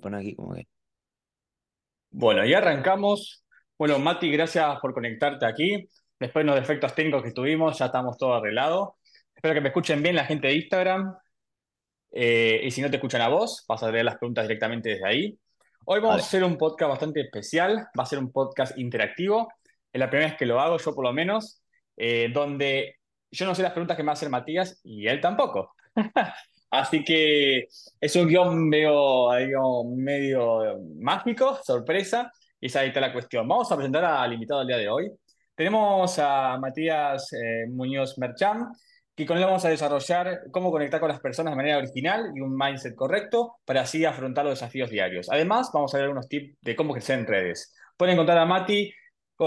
pone aquí como que. Bueno, y arrancamos. Bueno, Mati, gracias por conectarte aquí. Después de los defectos técnicos que tuvimos, ya estamos todo arreglado. Espero que me escuchen bien la gente de Instagram. Eh, y si no te escuchan a vos, vas a leer las preguntas directamente desde ahí. Hoy vamos Vale. a hacer un podcast bastante especial. Va a ser un podcast interactivo. Es la primera vez que lo hago, yo por lo menos, eh, donde yo no sé las preguntas que me va a hacer Matías y él tampoco. Así que es un guion medio, medio, mágico, sorpresa, y esa ahí está la cuestión. Vamos a presentar al invitado del día de hoy. Tenemos a Matías eh, Muñoz Merchán, que con él vamos a desarrollar cómo conectar con las personas de manera original y un mindset correcto para así afrontar los desafíos diarios. Además, vamos a ver unos tips de cómo crecer en redes. Pueden encontrar a Mati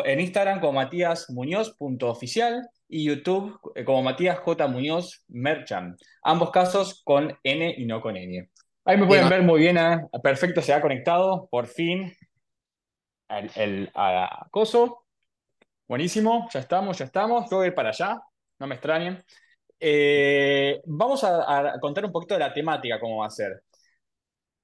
en Instagram como matíasmuñoz.oficial y YouTube eh, como Matías J. Muñoz Merchant. Ambos casos con N y no con N. Ahí me pueden Bien, ver muy bien, ¿eh? perfecto, se ha conectado, por fin, el, el acoso. Buenísimo, ya estamos, ya estamos. Yo voy a ir para allá, no me extrañen. Eh, vamos a, a contar un poquito de la temática, cómo va a ser.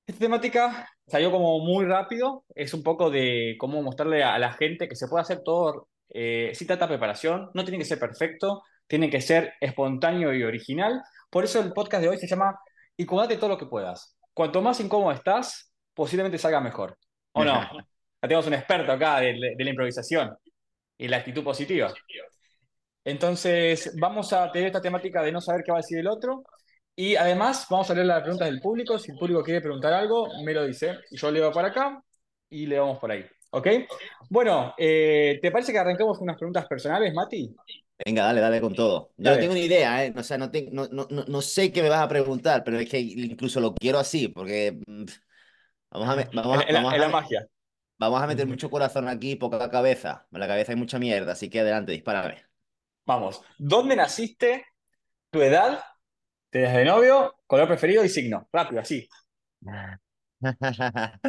Esta temática salió como muy rápido, es un poco de cómo mostrarle a la gente que se puede hacer todo eh, sin tanta preparación, no tiene que ser perfecto, tiene que ser espontáneo y original. Por eso el podcast de hoy se llama Incomodate todo lo que puedas. Cuanto más incómodo estás, posiblemente salga mejor. ¿O no? Ya tenemos un experto acá de, de la improvisación y la actitud positiva. Entonces, vamos a tener esta temática de no saber qué va a decir el otro. Y además, vamos a leer las preguntas del público. Si el público quiere preguntar algo, me lo dice. Y yo leo para acá y le vamos por ahí. ¿Ok? Bueno, eh, ¿te parece que arranquemos con unas preguntas personales, Mati? Venga, dale, dale con todo. Yo no Dale. tengo ni idea, ¿eh? O sea, no, te- no, no, no, no sé qué me vas a preguntar, pero es que incluso lo quiero así, porque mm, vamos a, vamos a, Es la, vamos a la magia. vamos a meter mucho corazón aquí, poca cabeza. En la cabeza hay mucha mierda, así que adelante, dispárame. Vamos. ¿Dónde naciste? ¿Tu edad? ¿Te das de novio? ¿Color preferido y signo? Rápido, así.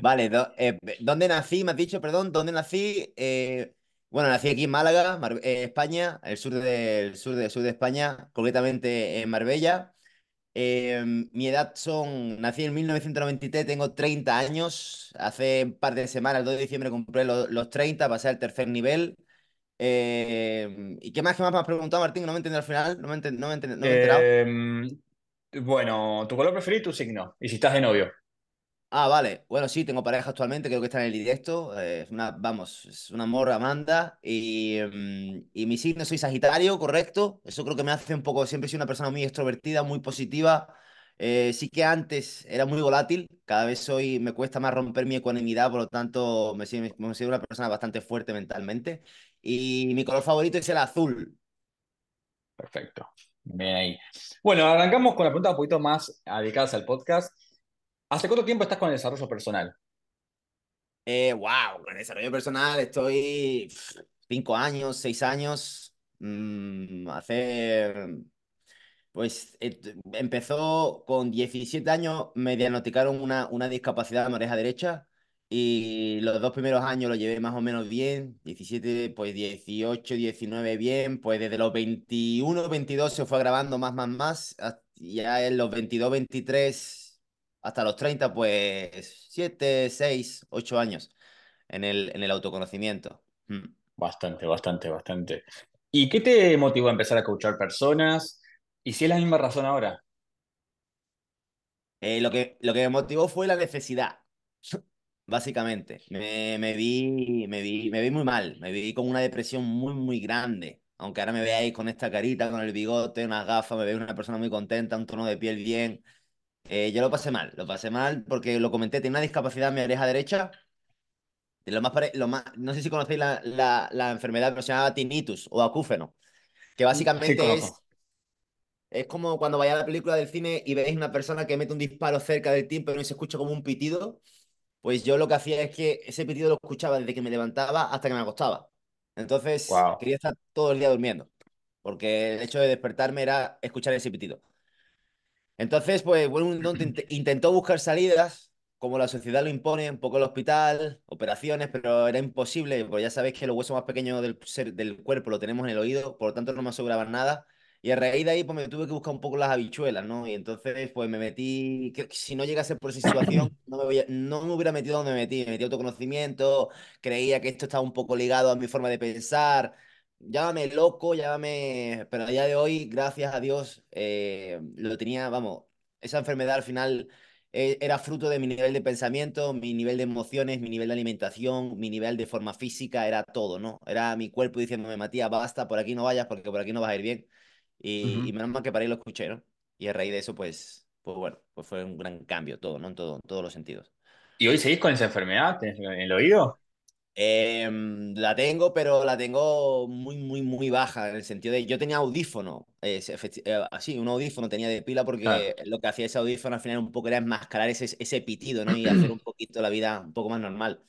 Vale, eh, ¿dónde nací? Me has dicho, perdón, ¿dónde nací? Eh, bueno, nací aquí en Málaga, eh, España, el sur de, sur de, sur de España, concretamente en Marbella. Mi edad son, nací en 1993, tengo 30 años. Hace un par de semanas, el 2 de diciembre, compré lo- los 30, pasé al tercer nivel. Eh, ¿y qué más, qué más me has preguntado, Martín? No me entendí al final, no me, enten- no me, enten- no me he enterado. Eh, bueno, tu color preferido y tu signo. Y si estás de novio. Ah, vale. Bueno, sí, tengo pareja actualmente, creo que está en el directo. eh, es una, vamos, es una morra Amanda. Y, mm, y mi signo soy Sagitario, correcto. Eso creo que me hace un poco, siempre he sido una persona muy extrovertida, muy positiva. Eh, sí que antes era muy volátil, cada vez soy, me cuesta más romper mi ecuanimidad, por lo tanto me siento, me considero una persona bastante fuerte mentalmente. Y mi color favorito es el azul. Perfecto. Bien ahí. Bueno, arrancamos con la pregunta un poquito más dedicadas al podcast. ¿Hace cuánto tiempo estás con el desarrollo personal? Eh, wow, con el desarrollo personal estoy cinco años, seis años. mm, hace Pues empezó con 17 años, me diagnosticaron una, una discapacidad de oreja derecha y los dos primeros años lo llevé más o menos bien, 17, pues 18, 19 bien, pues desde los 21, 22 se fue agravando más, más, más, ya en los 22, 23 hasta los 30, pues 7, 6, 8 años en el, en el autoconocimiento. Mm. Bastante, bastante, bastante. ¿Y qué te motivó a empezar a coachar personas? ¿Y si es la misma razón ahora? Eh, lo que, lo que me motivó fue la necesidad. Básicamente, me, me vi, me vi, me vi muy mal, me vi con una depresión muy, muy grande. Aunque ahora me veáis con esta carita, con el bigote, unas gafas, me veis una persona muy contenta, un tono de piel bien. Eh, yo lo pasé mal, lo pasé mal porque lo comenté, tenía una discapacidad en mi oreja derecha. De lo más, pare- lo más, no sé si conocéis la, la, la enfermedad, pero se llama tinnitus o acúfeno, que básicamente es, es como cuando vayáis a la película del cine y veis una persona que mete un disparo cerca del tímpano y se escucha como un pitido. Pues yo lo que hacía es que ese pitido lo escuchaba desde que me levantaba hasta que me acostaba. Entonces Wow. quería estar todo el día durmiendo, porque el hecho de despertarme era escuchar ese pitido. Entonces, pues bueno, intentó buscar salidas, como la sociedad lo impone, un poco el hospital, operaciones, pero era imposible, porque ya sabéis que los huesos más pequeños del, del cuerpo lo tenemos en el oído, por lo tanto no me aseguraban nada. Y a raíz de ahí, pues me tuve que buscar un poco las habichuelas, ¿no? Y entonces, pues me metí, que si no llegase por esa situación, no me, voy a- no me hubiera metido donde me metí. Me metí autoconocimiento, creía que esto estaba un poco ligado a mi forma de pensar. Llámame loco, llámame... Pero a día de hoy, gracias a Dios, eh, lo tenía, vamos, esa enfermedad al final eh, era fruto de mi nivel de pensamiento, mi nivel de emociones, mi nivel de alimentación, mi nivel de forma física, era todo, ¿no? Era mi cuerpo diciéndome, Matías, basta, por aquí no vayas porque por aquí no vas a ir bien. Y, y Ujú. menos mal que para ahí lo escuché, ¿no? Y a raíz de eso, pues, pues bueno, pues fue un gran cambio todo, ¿no? En todo, en todos los sentidos. ¿Y hoy seguís con esa enfermedad? ¿Tenés en el oído? Em, la tengo, pero la tengo muy, muy, muy baja, en el sentido de yo tenía audífono, eh, eh, así, un audífono tenía de pila Claro, porque lo que hacía ese audífono al final un poco era enmascarar ese, ese pitido, ¿no? Y hacer un poquito la vida un poco más normal.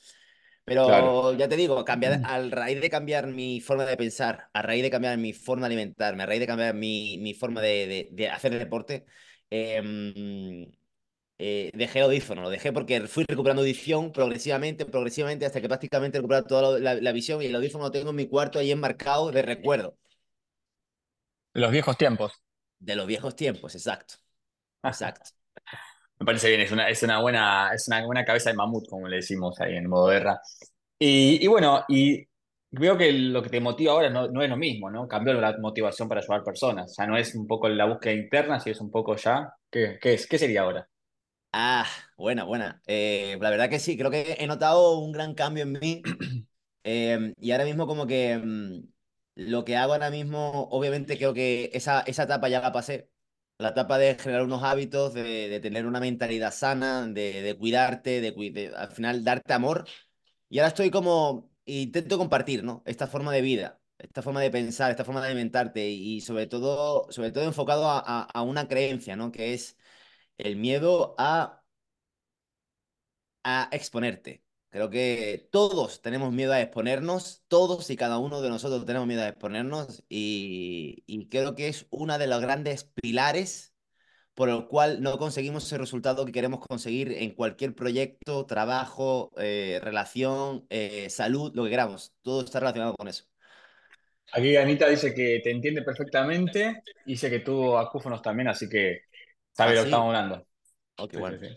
Claro. Pero ya te digo, cambiar, al raíz de cambiar mi forma de pensar, a raíz de cambiar mi forma de alimentarme, a raíz de cambiar mi, mi forma de, de- de hacer deporte, em, eh, dejé el audífono. Lo dejé porque fui recuperando audición progresivamente, progresivamente, hasta que prácticamente he recuperado toda la, la- la visión y el audífono lo tengo en mi cuarto ahí enmarcado de recuerdo Los viejos tiempos. de los viejos tiempos, exacto, exacto. Me parece bien, es una, es una buena, es una buena cabeza de mamut, como le decimos ahí en modo guerra. Y, y bueno, y veo que lo que te motiva ahora no, no es lo mismo, ¿no? Cambió la motivación para ayudar personas. Ya no es un poco la búsqueda interna, sino es un poco ya. ¿Qué, qué es? ¿Qué sería ahora? Ah, buena, buena. Eh, la verdad que sí, creo que he notado un gran cambio en mí Eh, y ahora mismo como que mm, lo que hago ahora mismo, obviamente creo que esa, esa etapa ya la pasé. La etapa de generar unos hábitos, de, tener una mentalidad sana, de, cuidarte, de, al final darte amor. Y ahora estoy como, intento compartir, ¿no? Esta forma de vida, esta forma de pensar, esta forma de alimentarte y sobre todo, sobre todo enfocado a, a a una creencia, ¿no? Que es el miedo a a exponerte. Creo que todos tenemos miedo a exponernos, todos y cada uno de nosotros tenemos miedo a exponernos y, y creo que es una de los grandes pilares por el cual no conseguimos ese resultado que queremos conseguir en cualquier proyecto, trabajo, eh, relación, eh, salud, lo que queramos. Todo está relacionado con eso. Aquí Anita dice que te entiende perfectamente, y dice que tuvo acúfonos también, así que sabe Ah, lo que estamos hablando. Sí, bueno. sí.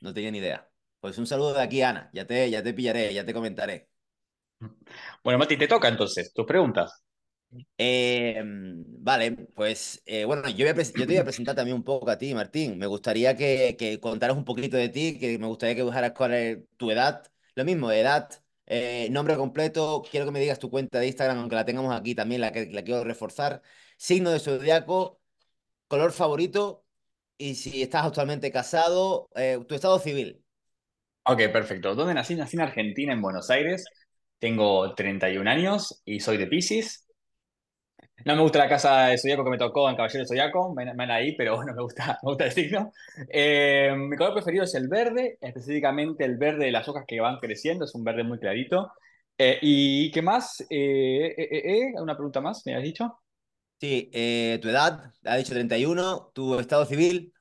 No tenía ni idea. Pues un saludo de aquí, Ana. Ya te, ya te pillaré, ya te comentaré. Bueno, Mati, te toca entonces, tus preguntas. Eh, vale, pues eh, bueno, yo, voy a pres- yo te voy a presentar también un poco a ti, Martín. Me gustaría que, que contaras un poquito de ti, que me gustaría que dibujaras cuál es tu edad. Lo mismo, edad, eh, nombre completo. Quiero que me digas tu cuenta de Instagram, aunque la tengamos aquí también, la, que, la quiero reforzar. Signo de zodiaco, color favorito y si estás actualmente casado, eh, tu estado civil. Ok, perfecto. ¿Dónde nací? Nací en Argentina, en Buenos Aires. Tengo 31 años y soy de Piscis. No me gusta la casa de Zodíaco que me tocó en Caballero de Zodíaco, me, me ahí, pero bueno, me gusta, me gusta el signo. Eh, mi color preferido es el verde, específicamente el verde de las hojas que van creciendo, es un verde muy clarito. Eh, ¿y qué más? Eh, eh, eh, eh, una pregunta más, ¿me has dicho? Sí, tu edad, ha dicho 31, tu estado civil.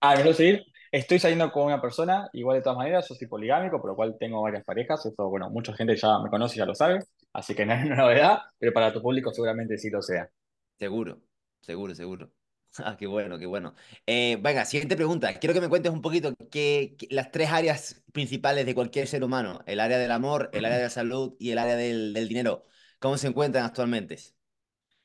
Ah, me quiero seguir. Estoy saliendo con una persona, igual de todas maneras, yo soy poligámico, por lo cual tengo varias parejas. Eso, bueno, mucha gente ya me conoce y ya lo sabe, así que no es una novedad, pero para tu público seguramente sí lo sea. Seguro, seguro, seguro. Ah, qué bueno, qué bueno. Eh, venga, siguiente pregunta. Quiero que me cuentes un poquito qué, qué- las tres áreas principales de cualquier ser humano, el área del amor, el área de la salud y el área del, del dinero. ¿Cómo se encuentran actualmente?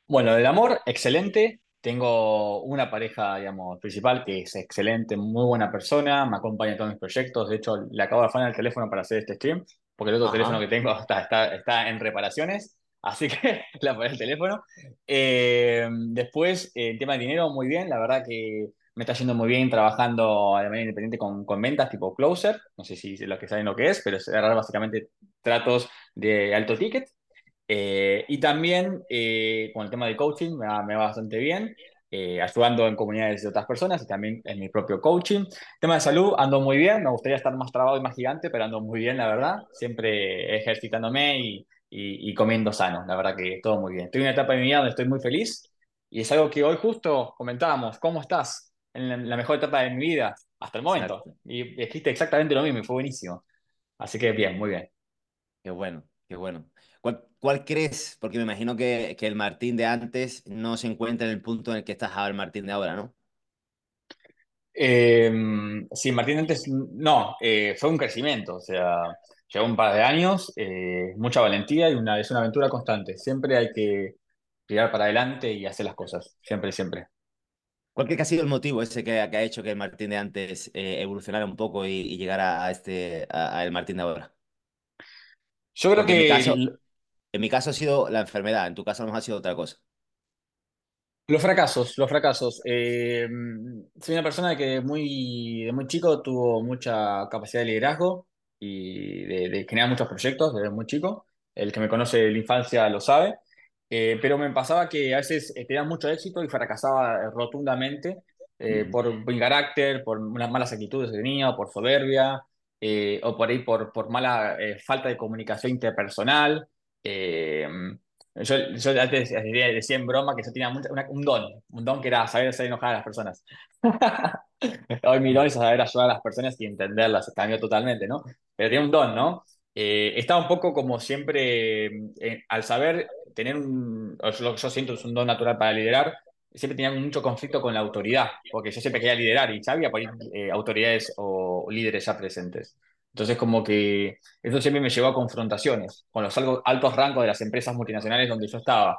Bueno, del amor, excelente. Tengo una pareja, digamos, principal que es excelente, muy buena persona, me acompaña en todos mis proyectos. De hecho, le acabo de afanar el teléfono para hacer este stream, porque el otro teléfono Ajá. que tengo está, está, está en reparaciones, así que le apagué el teléfono. Eh, después, el tema de dinero, muy bien. La verdad que me está yendo muy bien trabajando de manera independiente con, con ventas tipo Closer. No sé si los que saben lo que es, pero es cerrar básicamente tratos de alto ticket. Eh, y también eh, con el tema de coaching me va, me va bastante bien, eh, ayudando en comunidades de otras personas y también en mi propio coaching. Tema de salud, ando muy bien, me gustaría estar más trabado y más gigante, pero ando muy bien, la verdad, siempre ejercitándome y, y, y comiendo sano, la verdad que todo muy bien. Estoy en una etapa de mi vida donde estoy muy feliz y es algo que hoy justo comentábamos, ¿cómo estás? En la, la mejor etapa de mi vida hasta el momento. Exacto. Y dijiste exactamente lo mismo y fue buenísimo. Así que bien, muy bien. Qué bueno. Qué bueno. ¿Cuál, cuál crees? Porque me imagino que, que el Martín de antes no se encuentra en el punto en el que estás ahora el Martín de ahora, ¿no? Eh, sí, Martín antes, no, eh, fue un crecimiento, o sea, llevó un par de años, eh, mucha valentía y una, es una aventura constante. Siempre hay que tirar para adelante y hacer las cosas, siempre, siempre. ¿Cuál crees que ha sido el motivo ese que, que ha hecho que el Martín de antes eh, evolucionara un poco y, y llegara a este, a, a el Martín de ahora? Yo creo Porque en mi que caso, en mi caso ha sido la enfermedad, en tu caso mejor ha sido otra cosa. Los fracasos, los fracasos. Eh, soy una persona que muy, de muy chico tuvo mucha capacidad de liderazgo y de, de generar muchos proyectos desde muy chico. El que me conoce de la infancia lo sabe. Eh, pero me pasaba que a veces eh, tenía mucho éxito y fracasaba rotundamente eh, Mm, por mi carácter, por unas malas actitudes que tenía, o por soberbia, eh, o por ahí por, por mala eh, falta de comunicación interpersonal. Eh, yo, yo antes decía, en broma que yo tenía mucha- una- un don, un don que era saber hacer enojar a las personas. Hoy mi don es saber ayudar a las personas y entenderlas, cambió totalmente, ¿no? Pero tenía un don, ¿no? Eh, estaba un poco como siempre, eh, al saber tener un, yo, yo siento es un don natural para liderar, siempre tenía mucho conflicto con la autoridad, porque yo siempre quería liderar y sabía por eh, autoridades o líderes ya presentes. Entonces como que eso siempre me llevó a confrontaciones con los altos rangos de las empresas multinacionales donde yo estaba.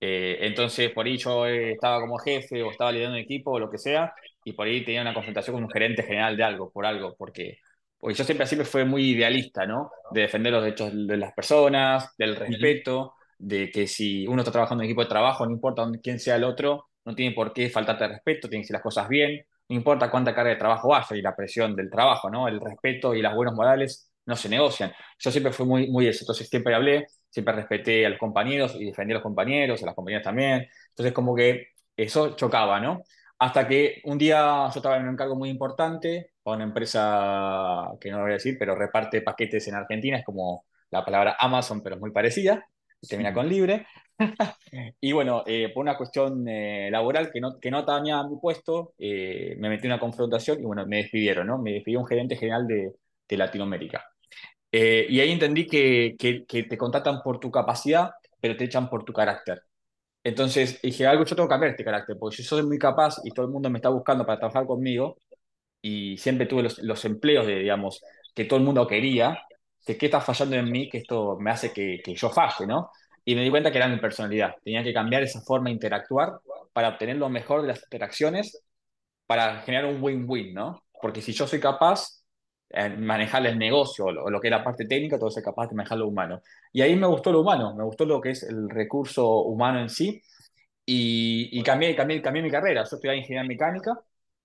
Eh, entonces, por ahí yo eh, estaba como jefe o estaba liderando un equipo o lo que sea, y por ahí tenía una confrontación con un gerente general de algo, por algo, porque, porque yo siempre, siempre fui muy idealista, ¿no? De defender los derechos de las personas, del respeto, de que si uno está trabajando en equipo de trabajo, no importa quién sea el otro, no tiene por qué faltarte el respeto, tienen que hacer las cosas bien, no importa cuánta carga de trabajo haya y la presión del trabajo, ¿no? El respeto y las buenos modales no se negocian. Yo siempre fui muy, muy eso, entonces siempre hablé, siempre respeté a los compañeros y defendí a los compañeros, a las compañeras también. Entonces como que eso chocaba, ¿no? Hasta que un día yo estaba en un encargo muy importante para una empresa que no voy a decir, pero reparte paquetes en Argentina, es como la palabra Amazon, pero es muy parecida, termina con libre. Y bueno, eh, por una cuestión eh, laboral que no, que no atañía a mi puesto, eh, me metí en una confrontación y bueno, me despidieron, ¿no? Me despidió un gerente general de, de Latinoamérica. Eh, y ahí entendí que, que, que te contratan por tu capacidad, pero te echan por tu carácter. Entonces dije, algo yo tengo que cambiar este carácter, porque yo soy muy capaz y todo el mundo me está buscando para trabajar conmigo, y siempre tuve los, los empleos de, digamos, que todo el mundo quería, de qué está fallando en mí que esto me hace que, que yo falle, ¿no? Y me di cuenta que era mi personalidad. Tenía que cambiar esa forma de interactuar para obtener lo mejor de las interacciones, para generar un win-win, ¿no? Porque si yo soy capaz de manejar el negocio o lo, lo que es la parte técnica, que ser capaz de manejar lo humano. Y ahí me gustó lo humano, me gustó lo que es el recurso humano en sí y, y cambié, cambié, cambié mi carrera. Yo estudié ingeniería mecánica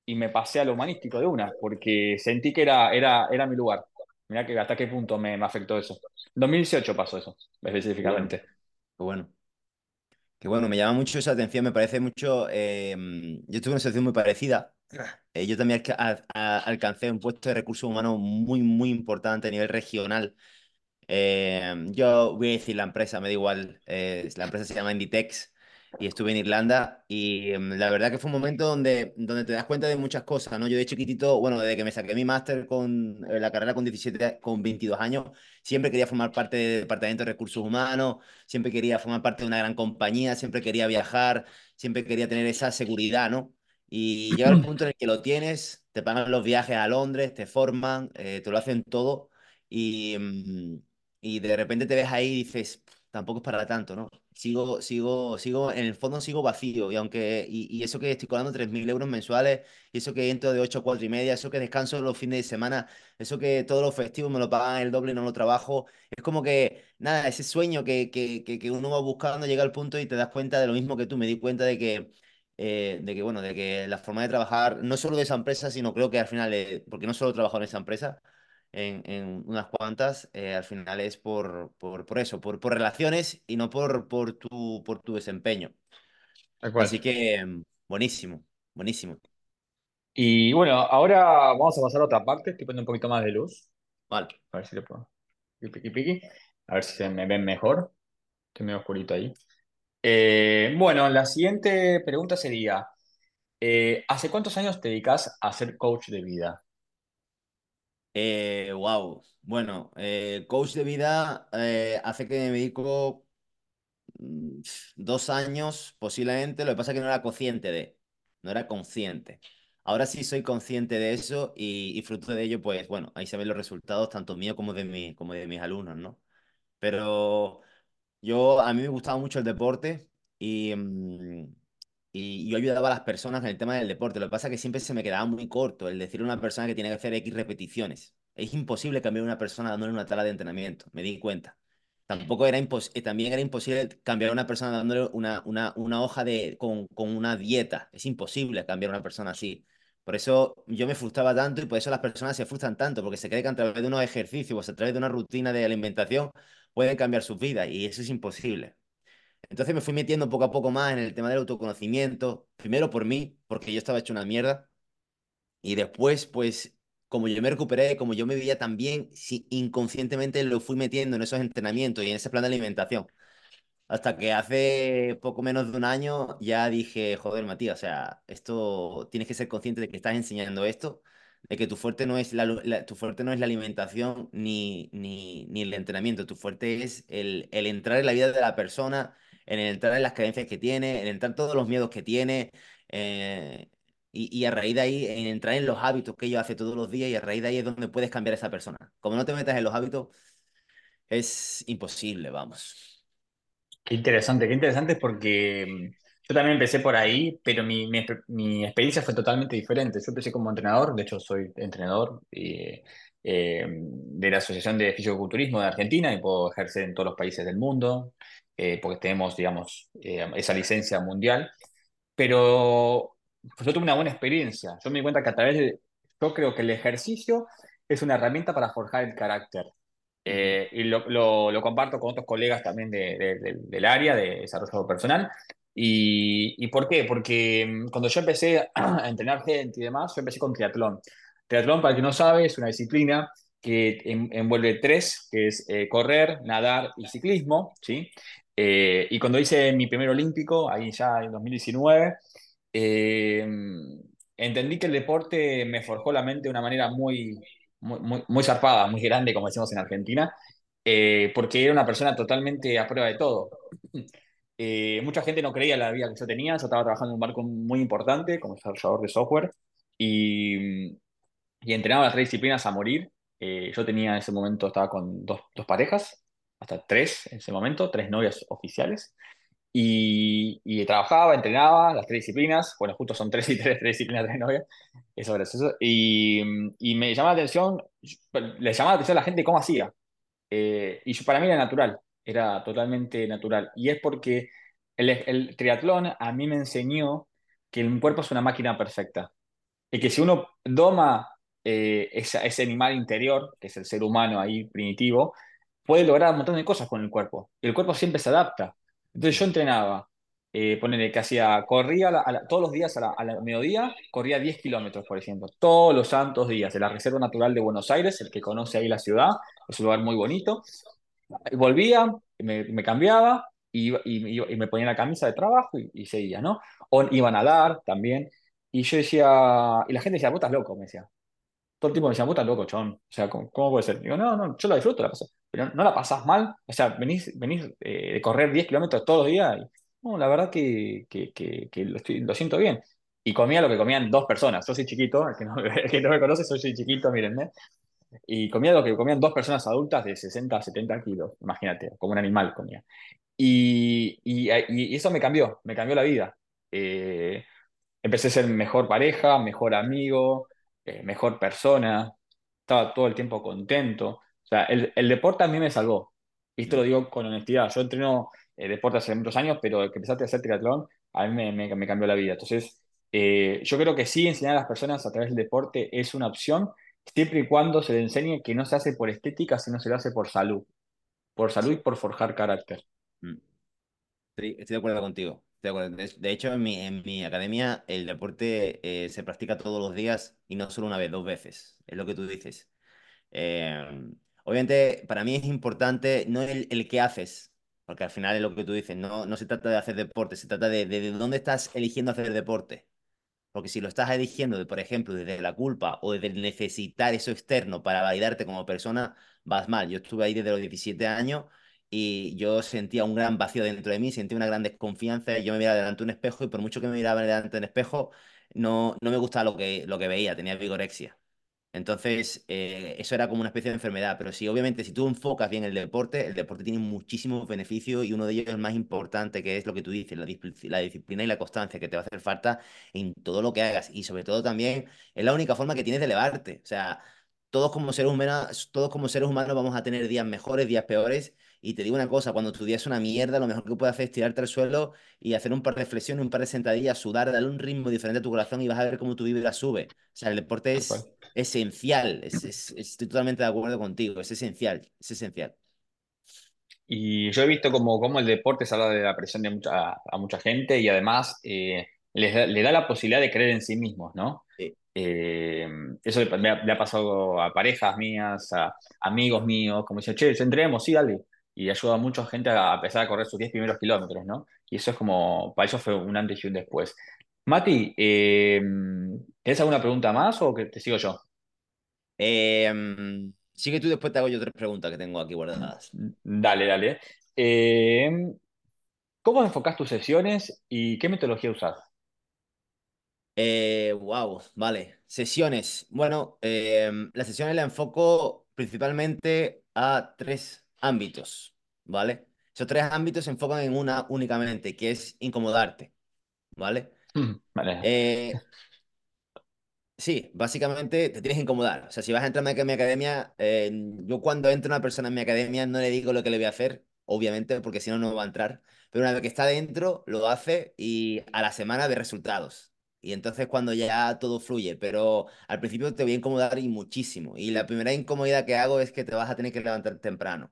y me pasé a lo humanístico de una, porque sentí que era, era, era mi lugar. Mirá que hasta qué punto me, me afectó eso. 2018 pasó eso, específicamente. Qué bueno. Qué bueno, me llama mucho esa atención, me parece mucho. eh, yo tuve una situación muy parecida. Eh, yo también alca- a- a- alcancé un puesto de recursos humanos muy, muy importante a nivel regional. Eh, yo voy a decir la empresa, me da igual. eh, la empresa se llama Inditex y estuve en Irlanda y em, la verdad que fue un momento donde, donde te das cuenta de muchas cosas, ¿no? Yo de chiquitito, bueno, desde que me saqué mi máster con eh, la carrera con 17, con 22 años, siempre quería formar parte del Departamento de Recursos Humanos, siempre quería formar parte de una gran compañía, siempre quería viajar, siempre quería tener esa seguridad, ¿no? Y llega el punto en el que lo tienes, te pagan los viajes a Londres, te forman, eh, te lo hacen todo y, mm, y de repente te ves ahí y dices, "Pff, tampoco es para tanto, ¿no? Sigo, sigo, sigo, en el fondo sigo vacío y aunque, y, y eso que estoy cobrando 3.000 euros mensuales, y eso que entro de 8 a 4 y media, eso que descanso los fines de semana, eso que todos los festivos me lo pagan el doble y no lo trabajo, es como que, nada, ese sueño que, que, que, que uno va buscando llega al punto y te das cuenta de lo mismo que tú, me di cuenta de que, eh, de que, bueno, de que la forma de trabajar, no solo de esa empresa, sino creo que al final, eh, porque no solo trabajo en esa empresa, en, en unas cuantas, eh, al final es por, por, por eso, por, por relaciones y no por, por tu, por tu desempeño. Así que, mm, buenísimo, buenísimo. Y bueno, ahora vamos a pasar a otra parte. Estoy poniendo un poquito más de luz. Vale. A ver si le puedo. Piqui, piqui. A ver si se me ven mejor. Estoy medio oscurito ahí. Eh, bueno, la siguiente pregunta sería, eh, ¿hace cuántos años te dedicas a ser coach de vida? Eh, wow. Bueno, eh, coach de vida eh, hace que me dedico mm, dos años posiblemente. Lo que pasa es que no era consciente de, no era consciente. Ahora sí soy consciente de eso y, y fruto de ello, pues bueno, ahí se ven los resultados tanto míos como de, mi, como de mis alumnos, ¿no? Pero yo, a mí me gustaba mucho el deporte y, mm, y yo ayudaba a las personas en el tema del deporte. Lo que pasa es que siempre se me quedaba muy corto el decir a una persona que tiene que hacer X repeticiones. Es imposible cambiar a una persona dándole una tabla de entrenamiento, me di cuenta. Tampoco era impos eh, también era imposible cambiar a una persona dándole una, una, una hoja de, con, con una dieta. Es imposible cambiar a una persona así. Por eso yo me frustraba tanto y por eso las personas se frustran tanto, porque se creen que a través de unos ejercicios o a través de una rutina de alimentación pueden cambiar sus vidas y eso es imposible. Entonces me fui metiendo poco a poco más en el tema del autoconocimiento, primero por mí, porque yo estaba hecho una mierda, y después, pues, como yo me recuperé, como yo me veía también, sí, inconscientemente lo fui metiendo en esos entrenamientos y en ese plan de alimentación. Hasta que hace poco menos de un año ya dije, joder, Matías, o sea, esto tienes que ser consciente de que estás enseñando esto, de que tu fuerte no es la, la- tu fuerte no es la alimentación ni, ni, ni el entrenamiento, tu fuerte es el, el entrar en la vida de la persona, en entrar en las creencias que tiene, en entrar en todos los miedos que tiene, eh, y, y a raíz de ahí, en entrar en los hábitos que ellos hace todos los días, y a raíz de ahí es donde puedes cambiar a esa persona. Como no te metas en los hábitos, es imposible, vamos. Qué interesante, qué interesante porque mm, yo también empecé por ahí, pero mi, mi, experiencia fue totalmente diferente. Yo empecé como entrenador, de hecho soy entrenador eh, eh, de la Asociación de Fisicoculturismo de Argentina y puedo ejercer en todos los países del mundo, eh, porque tenemos, digamos, eh, esa licencia mundial. Pero pues, yo tuve una buena experiencia. Yo me di cuenta que a través de, yo creo que el ejercicio es una herramienta para forjar el carácter. Eh, y lo, lo- lo comparto con otros colegas también de- de- de- del área de desarrollo personal. Y, ¿y por qué? Porque mm, cuando yo empecé a entrenar gente y demás, yo empecé con triatlón. Triatlón, para el que no sabe, es una disciplina que en- envuelve tres, que es eh, correr, nadar y ciclismo, ¿sí? Eh, y cuando hice mi primer olímpico, ahí ya en 2019, eh, entendí que el deporte me forjó la mente de una manera muy, muy, muy, muy zarpada, muy grande, como decimos en Argentina, eh, porque era una persona totalmente a prueba de todo. Eh, mucha gente no creía la vida que yo tenía, yo estaba trabajando en un barco muy importante como desarrollador de software y, y entrenaba las tres disciplinas a morir. Eh, yo tenía en ese momento, estaba con dos, dos parejas, hasta tres en ese momento, tres novias oficiales. Y, y trabajaba, entrenaba las tres disciplinas. Bueno, justo son tres y tres, tres disciplinas de novia. Eso es gracioso. Y, y me llamaba la atención, le llamaba la atención a la gente cómo hacía. Eh, y yo- para mí era natural, era totalmente natural. Y es porque el, triatlón a mí me enseñó que el cuerpo es una máquina perfecta. Y que si uno doma eh, ese animal interior, que es el ser humano ahí primitivo, puede lograr un montón de cosas con el cuerpo. Y el cuerpo siempre se adapta. Entonces yo entrenaba, eh, ponele que hacía, corría a la- a la- todos los días a la, a la mediodía, corría 10 kilómetros, por ejemplo, todos los santos días, de la Reserva Natural de Buenos Aires, el que conoce ahí la ciudad, es un lugar muy bonito. Volvía, me, me cambiaba y- y me ponía la camisa de trabajo y, y seguía, ¿no? O iba a nadar también. Y yo decía, y la gente decía, vos estás loco, me decía. Todo el tiempo me decía, vos estás loco, chabón. O sea, ¿cómo, cómo puede ser? Digo, no, no, yo la disfruto, la paso. Pero no la pasás mal. O sea, venís, venís eh, de correr 10 kilómetros todos los días. Y, no, la verdad que, que, que, que lo, estoy- lo siento bien. Y comía lo que comían dos personas. Yo soy chiquito, el que no, el que no me conoce, soy chiquito, mírenme. Y comía lo que comían dos personas adultas de 60 a 70 kilos. Imagínate, como un animal comía. Y, y, y eso me cambió, me cambió la vida. Eh, empecé a ser mejor pareja, mejor amigo, eh, mejor persona, estaba todo el tiempo contento. O sea, el, el deporte a mí me salvó. Y esto lo mm, digo con honestidad. Yo entreno eh, deporte hace muchos años, pero el que empezaste a hacer triatlón, a mí me, me- me cambió la vida. Entonces, eh, yo creo que sí enseñar a las personas a través del deporte es una opción, siempre y cuando se le enseñe que no se hace por estética, sino se lo hace por salud. Por salud y sí. por forjar carácter. mm. Estoy, estoy de acuerdo contigo. De acuerdo. De, hecho, en mi, academia el deporte eh, se practica todos los días y no solo una vez, dos veces. Es lo que tú dices. Eh, obviamente, para mí es importante no el, el qué haces, porque al final es lo que tú dices. No, no se trata de hacer deporte, se trata de, de, de dónde estás eligiendo hacer deporte. Porque si lo estás eligiendo, de, por ejemplo, desde la culpa o desde necesitar eso externo para validarte como persona, vas mal. Yo estuve ahí desde los 17 años y yo sentía un gran vacío dentro de mí, sentía una gran desconfianza. Y yo me miraba delante de un espejo y por mucho que me miraba delante de un espejo, no, no me gustaba lo que, lo que veía, tenía vigorexia. Entonces, eh, eso era como una especie de enfermedad, pero sí, obviamente, si tú enfocas bien el deporte, el deporte tiene muchísimos beneficios y uno de ellos es el más importante, que es lo que tú dices, la, la disciplina y la constancia, que te va a hacer falta en todo lo que hagas y sobre todo también es la única forma que tienes de elevarte. O sea, todos como seres humanos, todos como seres humanos vamos a tener días mejores, días peores y te digo una cosa, cuando tu día es una mierda, lo mejor que puedes hacer es tirarte al suelo y hacer un par de flexiones, un par de sentadillas, sudar, darle un ritmo diferente a tu corazón y vas a ver cómo tu vibra sube. O sea, el deporte es esencial. Es, es, estoy totalmente de acuerdo contigo. Es esencial. Es esencial. Y yo he visto como, como el deporte salva de la presión de mucha, a, mucha gente y además eh, les da, le da la posibilidad de creer en sí mismos, ¿no? Sí. Eh, eso le, le, ha pasado a parejas mías, a amigos míos, como dicen, che, entremos, sí, dale y ayuda a mucha gente a empezar a correr sus 10 primeros kilómetros, ¿no? Y eso es como, para eso fue un antes y un después. Mati, eh, ¿tienes alguna pregunta más o que te sigo yo? Eh, sí que tú después te hago yo tres preguntas que tengo aquí guardadas. Dale, dale. Eh, ¿Cómo enfocas tus sesiones y qué metodología usas? Eh, wow, vale. Sesiones. Bueno, eh, las sesiones las enfoco principalmente a tres ámbitos, ¿vale? Esos tres ámbitos se enfocan en una únicamente, que es incomodarte, ¿vale? Vale. Eh, sí, básicamente te tienes que incomodar. O sea, si vas a entrar en mi academia, eh, yo cuando entra una persona en mi academia no le digo lo que le voy a hacer, obviamente, porque si no, no va a entrar. Pero una vez que está dentro, lo hace y a la semana ve resultados. Y entonces cuando ya todo fluye, pero al principio te voy a incomodar y muchísimo. Y la primera incomodidad que hago es que te vas a tener que levantar temprano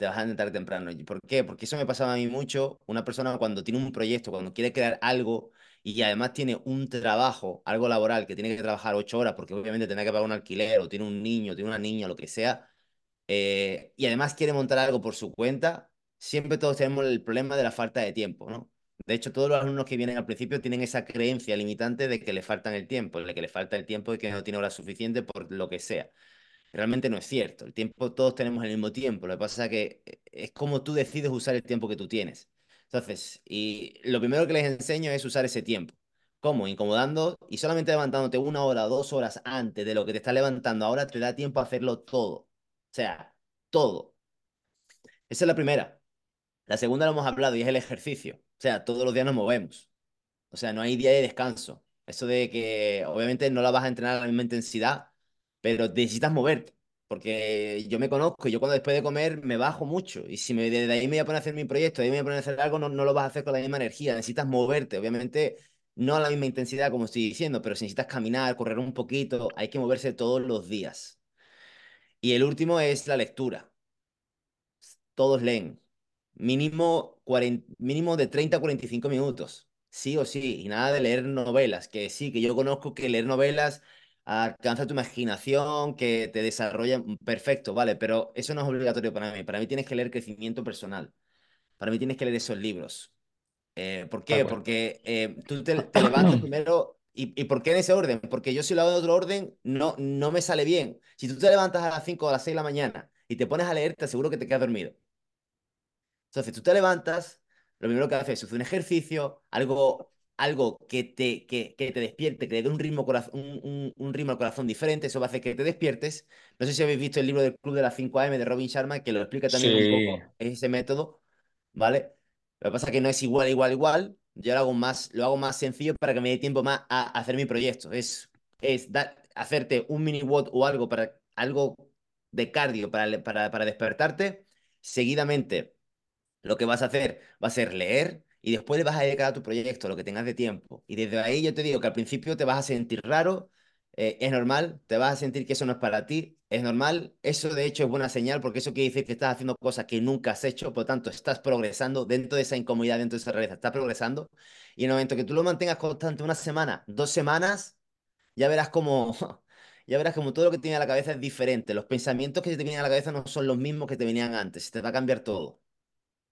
te vas a levantar temprano. ¿Y por qué? Porque eso me pasaba a mí mucho. Una persona cuando tiene un proyecto, cuando quiere crear algo y además tiene un trabajo, algo laboral, que tiene que trabajar ocho horas porque obviamente tiene que pagar un alquiler o tiene un niño, tiene una niña, lo que sea, eh, y además quiere montar algo por su cuenta, siempre todos tenemos el problema de la falta de tiempo, ¿no? De hecho, todos los alumnos que vienen al principio tienen esa creencia limitante de que le faltan el tiempo, de que le falta el tiempo y que no tiene horas suficiente por lo que sea. Realmente no es cierto. El tiempo, todos tenemos el mismo tiempo. Lo que pasa es que eh, es como tú decides usar el tiempo que tú tienes. Entonces, y lo primero que les enseño es usar ese tiempo. ¿Cómo? Incomodando y solamente levantándote una hora dos horas antes de lo que te está levantando ahora te da tiempo a hacerlo todo. O sea, todo. Esa es la primera. La segunda lo hemos hablado y es el ejercicio. O sea, todos los días nos movemos. O sea, no hay día de descanso. Eso de que obviamente no la vas a entrenar a la misma intensidad, pero necesitas moverte, porque yo me conozco, yo cuando después de comer me bajo mucho, y si me, de ahí me voy a poner a hacer mi proyecto, de ahí me voy a poner a hacer algo, no, no lo vas a hacer con la misma energía, necesitas moverte, obviamente no a la misma intensidad como estoy diciendo, pero si necesitas caminar, correr un poquito, hay que moverse todos los días. Y el último es la lectura. Todos leen. Mínimo, 40, mínimo de 30 a 45 minutos. Sí o sí. Y nada de leer novelas. Que sí, que yo conozco que leer novelas alcanza tu imaginación, que te desarrolla, mm, perfecto, vale, pero eso no es obligatorio para mí. Para mí tienes que leer crecimiento personal. Para mí tienes que leer esos libros. Eh, ¿por qué? Porque eh, tú te, te, levantas primero. ¿Y, ¿Y por qué en ese orden? Porque yo si lo hago en otro orden, no, no me sale bien. Si tú te levantas a las 5 o a las 6 de la mañana y te pones a leer, te aseguro que te quedas dormido. Entonces, tú te levantas, lo primero que haces es hacer un ejercicio, algo algo que te, que, que te despierte, que te dé un ritmo, un, un, un, ritmo al corazón diferente, eso va a hacer que te despiertes. No sé si habéis visto el libro del Club de las 5 AM de Robin Sharma, que lo explica también sí. un poco ese método, ¿vale? Lo que pasa es que no es igual, igual, igual. Yo lo hago más, lo hago más sencillo para que me dé tiempo más a, a hacer mi proyecto. Es, es dar, hacerte un mini watt o algo para algo de cardio para, para, para despertarte. Seguidamente, lo que vas a hacer va a ser leer, y después le vas a dedicar a tu proyecto lo que tengas de tiempo. Y desde ahí yo te digo que al principio te vas a sentir raro, eh, es normal, te vas a sentir que eso no es para ti, es normal, eso de hecho es buena señal porque eso quiere decir que estás haciendo cosas que nunca has hecho, por lo tanto estás progresando dentro de esa incomodidad, dentro de esa realidad, estás progresando. Y en el momento que tú lo mantengas constante una semana, dos semanas, ya verás como... Ya verás como todo lo que tiene en la cabeza es diferente. Los pensamientos que te vienen a la cabeza no son los mismos que te venían antes. Te va a cambiar todo.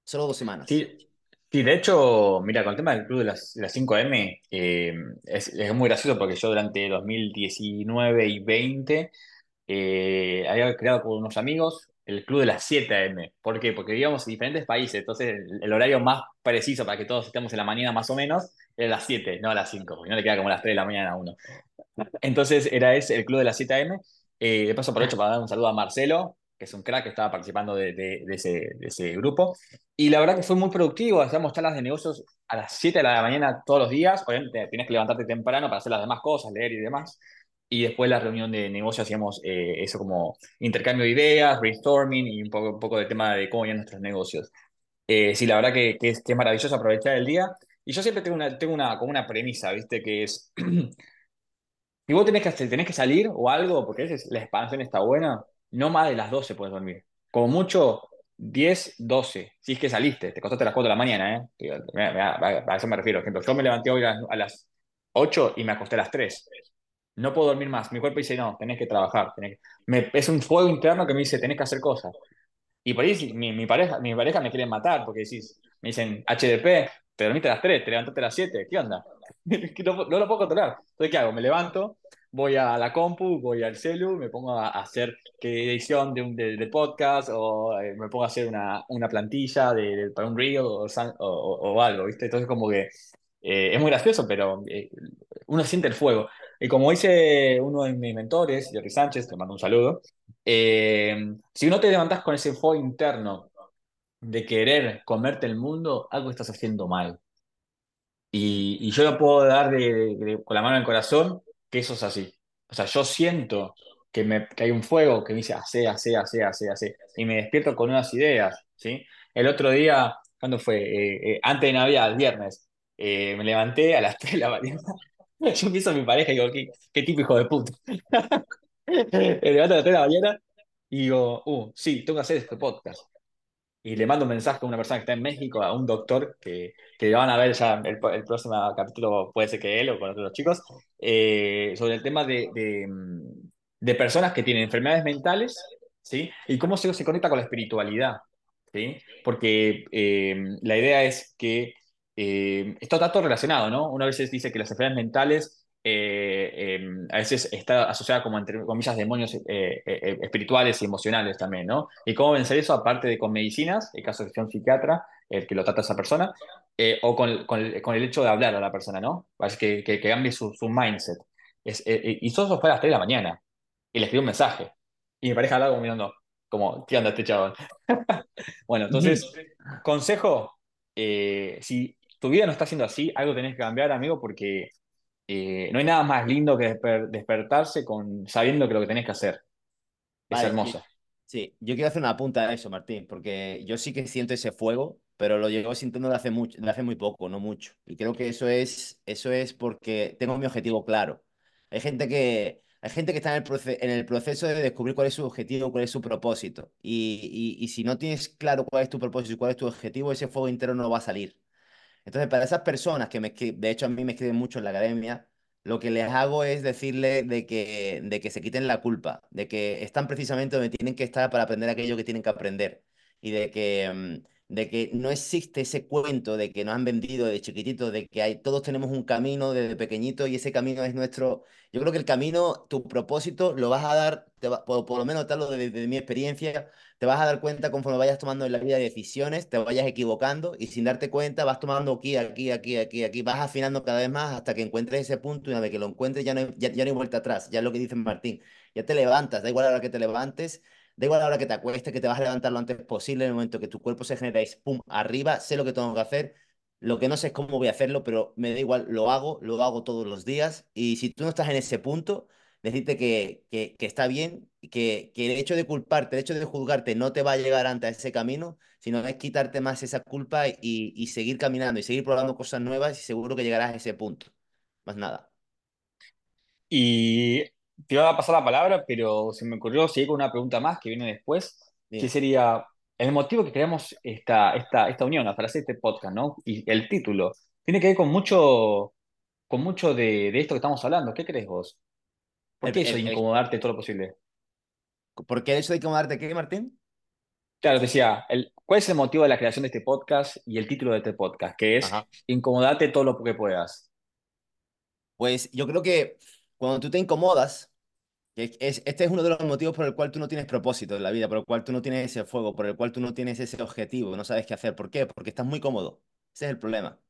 Solo dos semanas. Sí, Sí, de hecho, mira, con el tema del club de las, de las 5M, eh, es, es muy gracioso porque yo durante 2019 y 20 eh, había creado con unos amigos el club de las 7M. ¿Por qué? Porque vivíamos en diferentes países, entonces el, el horario más preciso para que todos estemos en la mañana más o menos era las 7, no a las 5, porque no le queda como las 3 de la mañana a uno. Entonces era ese el club de la 7am. Eh, de paso aprovecho para dar un saludo a Marcelo, que es un crack que estaba participando de, de- de ese, de ese grupo. Y la verdad que fue muy productivo. Hacíamos charlas de negocios a las 7 de la mañana todos los días. Obviamente tienes que levantarte temprano para hacer las demás cosas, leer y demás. Y después la reunión de negocio hacíamos eh, eso como intercambio de ideas, brainstorming y un poco, un poco de tema de cómo iban nuestros negocios. Eh, sí, la verdad que, que es, que es maravilloso aprovechar el día. Y yo siempre tengo una, tengo una, como una premisa, ¿viste? Que es Si vos tenés que, tenés que salir o algo, porque a veces la expansión está buena, no más de las 12 puedes dormir. Como mucho, 10 12 Si es que saliste, te costaste a las 4 de la mañana, ¿eh? A eso me refiero. Ejemplo, yo me levanté hoy a las, a las 8 y me acosté a las tres No puedo dormir más. Mi cuerpo dice, no, tenés que trabajar. tenés que-". Me, es un fuego interno que me dice, tenés que hacer cosas. Y por ahí mi, mi pareja, mi pareja me quiere matar porque decís, me dicen, HDP, te dormiste a las 3 te levantaste a las 7 ¿qué onda? No, no lo puedo controlar. Entonces, ¿qué hago? Me levanto, voy a la compu, voy al celu, me pongo a, hacer qué edición de un de, de podcast o eh, me pongo a hacer una, una plantilla de, para un reel o, o, o- algo, ¿viste? Entonces, como que eh, es muy gracioso, pero eh, uno siente el fuego. Y como dice uno de mis mentores, Jerry Sánchez, te mando un saludo, eh, si no te levantás con ese fuego interno de querer comerte el mundo, algo estás haciendo mal. Y, y yo lo puedo dar de- con la mano en el corazón que eso es así. O sea, yo siento que, me, que hay un fuego que me dice, hace, hace, hace, hace, hace. Y me despierto con unas ideas, ¿sí? El otro día, ¿cuándo fue? Eh, eh, antes de Navidad, el viernes, eh, me levanté a las 3 de la mañana. Yo pienso a mi pareja y digo, qué, qué tipo hijo de puta. Me levanto a las 3 de la mañana y digo, uh, sí, tengo que hacer este podcast y le mando un mensaje a una persona que está en México, a un doctor que, que van a ver ya el, el próximo capítulo, puede ser que él o con otros chicos, eh, sobre el tema de, de, mm, de personas que tienen enfermedades mentales, ¿sí? Y cómo se, se conecta con la espiritualidad, ¿sí? Porque eh, la idea es que eh, está todo relacionado, ¿no? Una vez dice que las enfermedades mentales eh, eh, a veces está asociada como entre comillas demonios eh, eh, espirituales y emocionales también, ¿no? Y cómo vencer eso aparte de con medicinas, en caso de un psiquiatra, el que lo trata a esa persona, eh, o con, con, el, con, el, hecho de hablar a la persona, ¿no? Que, que, que cambie su, su mindset. Es, y todo eso fue a las 3 de la mañana. Y le escribí un mensaje. Y mi pareja hablaba como mirando, como, ¿qué onda este chaval? bueno, entonces, consejo, si tu vida no está siendo así, algo tenés que cambiar, amigo, porque eh, no hay nada más lindo que desper despertarse con, sabiendo que lo que tenés que hacer. Es Vale, hermoso. sí, yo quiero hacer una punta a eso, Martín, porque yo sí que siento ese fuego, pero lo llevo sintiendo de hace mucho, de hace muy poco, no mucho. Y creo que eso es, eso es porque tengo mi objetivo claro. Hay gente que, hay gente que está en el, en el proceso de descubrir cuál es su objetivo, cuál es su propósito. Y, y, y si no tienes claro cuál es tu propósito y cuál es tu objetivo, ese fuego interno no va a salir. Entonces, para esas personas que me de hecho a mí me escriben mucho en la academia, lo que les hago es decirles de que, de que se quiten la culpa, de que están precisamente donde tienen que estar para aprender aquello que tienen que aprender. Y de que, mm, de que no existe ese cuento de que nos han vendido de chiquitito, de que hay, todos tenemos un camino desde pequeñito y ese camino es nuestro. Yo creo que el camino, tu propósito, lo vas a dar, te va- por, lo menos te hablo de, de mi experiencia te vas a dar cuenta conforme vayas tomando en la vida decisiones, te vayas equivocando y sin darte cuenta vas tomando aquí, aquí, aquí, aquí, aquí, vas afinando cada vez más hasta que encuentres ese punto y una vez que lo encuentres ya no hay, ya, no hay vuelta atrás, ya es lo que dice Martín, ya te levantas, da igual a la que te levantes, da igual a la hora que te acuestes, que te vas a levantar lo antes posible, en el momento que tu cuerpo se genera, es pum, arriba, sé lo que tengo que hacer. Lo que no sé es cómo voy a hacerlo, pero me da igual, lo hago, lo hago todos los días. Y si tú no estás en ese punto, decirte que, que, que está bien, que, que el hecho de culparte, el hecho de juzgarte no te va a llegar antes a ese camino, sino es quitarte más esa culpa y, y seguir caminando y seguir probando cosas nuevas y seguro que llegarás a ese punto. Más nada. Y te iba a pasar la palabra, pero se me ocurrió seguir con una pregunta más que viene después, que Bien. sería el motivo que creamos esta, esta, esta unión, para hacer este podcast, ¿no? Y el título. Tiene que ver con mucho, con mucho de, de esto que estamos hablando. ¿Qué crees vos? ¿Por El, qué eso de el- incomodarte todo lo posible? ¿por qué el hecho de incomodarte qué, Martín? Claro, te decía, el, ¿cuál es el motivo de la creación de este podcast y el título de este podcast? Que es Ajá. Incomodate todo lo que puedas. Pues yo creo que cuando tú te incomodas, este es uno de los motivos por el cual tú no tienes propósito en la vida, por el cual tú no tienes ese fuego, por el cual tú no tienes ese objetivo, no sabes qué hacer. ¿Por qué? Porque estás muy cómodo. Ese es el problema.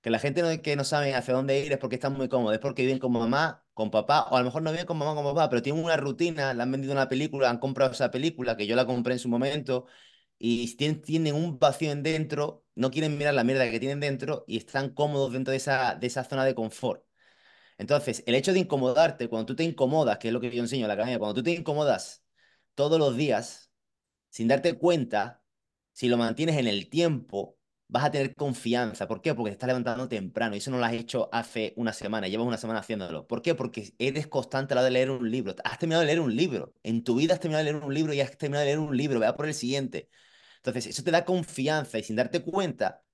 Que la gente no, que no sabe hacia dónde ir es porque están muy cómodos, es porque viven con mamá, con papá, o a lo mejor no viven con mamá, con papá, pero tienen una rutina, le han vendido una película, han comprado esa película, que yo la compré en su momento, y tienen un vacío en dentro, no quieren mirar la mierda que tienen dentro y están cómodos dentro de esa, de esa zona de confort. Entonces, el hecho de incomodarte, cuando tú te incomodas, que es lo que yo enseño en la academia, cuando tú te incomodas todos los días, sin darte cuenta, si lo mantienes en el tiempo, vas a tener confianza. ¿Por qué? Porque te estás levantando temprano y eso no lo has hecho hace una semana, llevas una semana haciéndolo. ¿Por qué? Porque eres constante a la hora de leer un libro. Has terminado de leer un libro. En tu vida has terminado de leer un libro y has terminado de leer un libro. Ve a por el siguiente. Entonces, eso te da confianza y sin darte cuenta,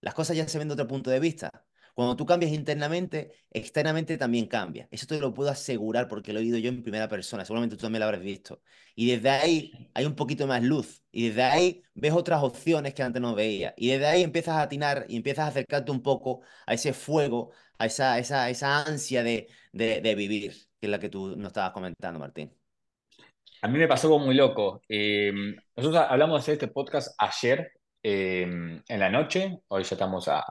las cosas ya se ven de otro punto de vista. Cuando tú cambias internamente, externamente también cambia. Eso te lo puedo asegurar porque lo he oído yo en primera persona. Seguramente tú también lo habrás visto. Y desde ahí hay un poquito más luz. Y desde ahí ves otras opciones que antes no veías. Y desde ahí empiezas a atinar y empiezas a acercarte un poco a ese fuego, a esa, esa, esa ansia de, de, de vivir, que es la que tú nos estabas comentando, Martín. A mí me pasó algo muy loco. Eh, nosotros hablamos de hacer este podcast ayer eh, en la noche, hoy ya estamos a,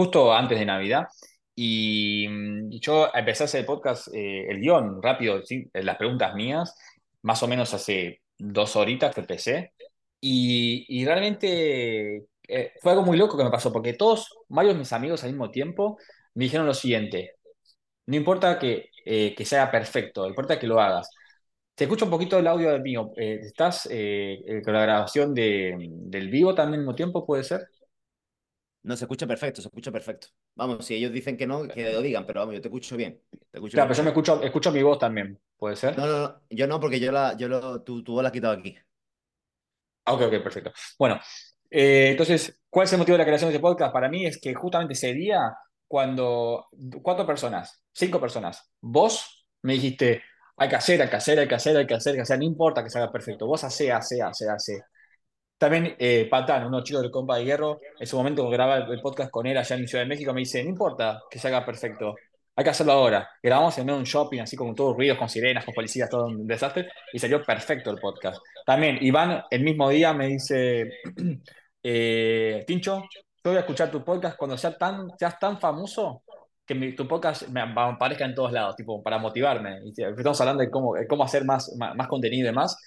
justo antes de Navidad, y, mm, yo empecé a hacer el podcast, eh, el guion rápido, ¿sí? las preguntas mías, más o menos hace dos horitas que empecé, y, y realmente eh, fue algo muy loco que me pasó, porque todos, varios mis amigos al mismo tiempo, me dijeron lo siguiente, no importa que, eh, que sea perfecto, importa que lo hagas. Te escucho un poquito el audio del mío. Eh, ¿estás eh, eh, con la grabación de, del vivo también al mismo tiempo, puede ser? No, se escucha perfecto, se escucha perfecto. Vamos, si ellos dicen que no, que lo digan, pero vamos, yo te escucho bien. Te escucho Claro, bien. pero yo me escucho, escucho mi voz también, ¿puede ser? No, no, no, yo no, porque yo la, yo lo, tu, tu voz la has quitado aquí. Ah, Ok, ok, perfecto. Bueno, eh, entonces, ¿cuál es el motivo de la creación de este podcast? Para mí es que justamente ese día, cuando cuatro personas, cinco personas, vos me dijiste, hay que hacer, hay que hacer, hay que hacer, hay que hacer, hay que hacer, no importa que salga perfecto, vos hace, hace, hace, hace. También eh, Patán, uno chico del compa de Hierro, en su momento cuando grababa el, podcast con él allá en Ciudad de México, me dice, no importa que salga perfecto, hay que hacerlo ahora. Grabamos en un shopping, así como todos ruidos, con sirenas, con policías, todo un desastre, y salió perfecto el podcast. También Iván, el mismo día, me dice, eh, Tincho, yo voy a escuchar tu podcast cuando seas tan, seas tan famoso que mi- tu podcast me, aparezca en todos lados, tipo, para motivarme. Y estamos hablando de cómo, cómo hacer más, más, más contenido y demás.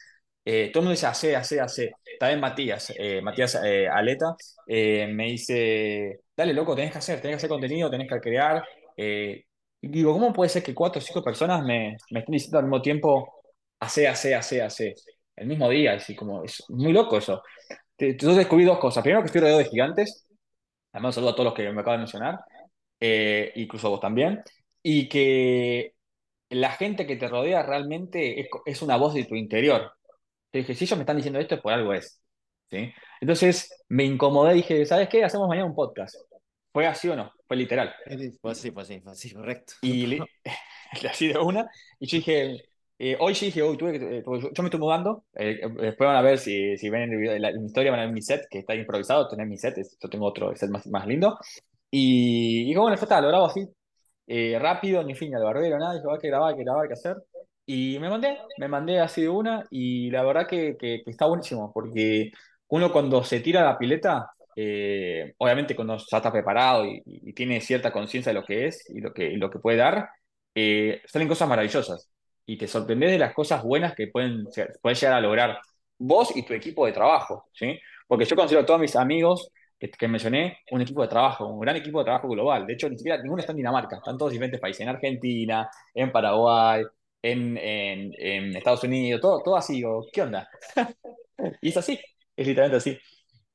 Eh, todo el mundo dice, hace, hace, hace. También Matías, eh, Matías eh, Aleta, eh, me dice, dale, loco, tenés que hacer, tenés que hacer contenido, tenés que crear. Eh, digo, ¿cómo puede ser que cuatro o cinco personas me, me estén diciendo al mismo tiempo, hace, hace, hace, hace? El mismo día, así como, es muy loco eso. Yo descubrí dos cosas. Primero, que estoy rodeado de gigantes. Además, saludo a todos los que me acaban de mencionar, eh, incluso a vos también. Y que la gente que te rodea realmente es, es una voz de tu interior. Te dije, si ellos me están diciendo esto, es por algo es. ¿sí? Entonces me incomodé y dije, ¿sabes qué? Hacemos mañana un podcast. ¿Fue así o no? Fue literal. Pues sí, pues sí, pues sí, correcto. Y le- así de una. Y yo dije, eh, hoy sí dije, hoy tuve que, eh, yo, yo me estoy mudando. eh, eh, después van a ver si, si ven el video, la, mi historia, van a ver mi set, que está improvisado. Tener mi set, es- yo tengo otro set más, más lindo. Y, y dije, bueno, ya está, lo grabo así, eh, rápido, ni fin, al barbero, nada. Dije, "Ah, hay que grabar, que grabar, que hacer. Y me mandé, me mandé así de una. Y la verdad que, que, que está buenísimo, porque uno cuando se tira a la pileta, eh, obviamente cuando ya está preparado y, y tiene cierta conciencia de lo que es y lo que, y lo que puede dar, eh, salen cosas maravillosas. Y te sorprendes de las cosas buenas que pueden, pueden llegar a lograr vos y tu equipo de trabajo, ¿sí? Porque yo considero a todos mis amigos que, que mencioné un equipo de trabajo, un gran equipo de trabajo global. De hecho, ni siquiera ninguno está en Dinamarca, están todos en diferentes países, en Argentina, en Paraguay, en, en, en Estados Unidos, todo, todo así. Digo, ¿qué onda? Y es así, es literalmente así.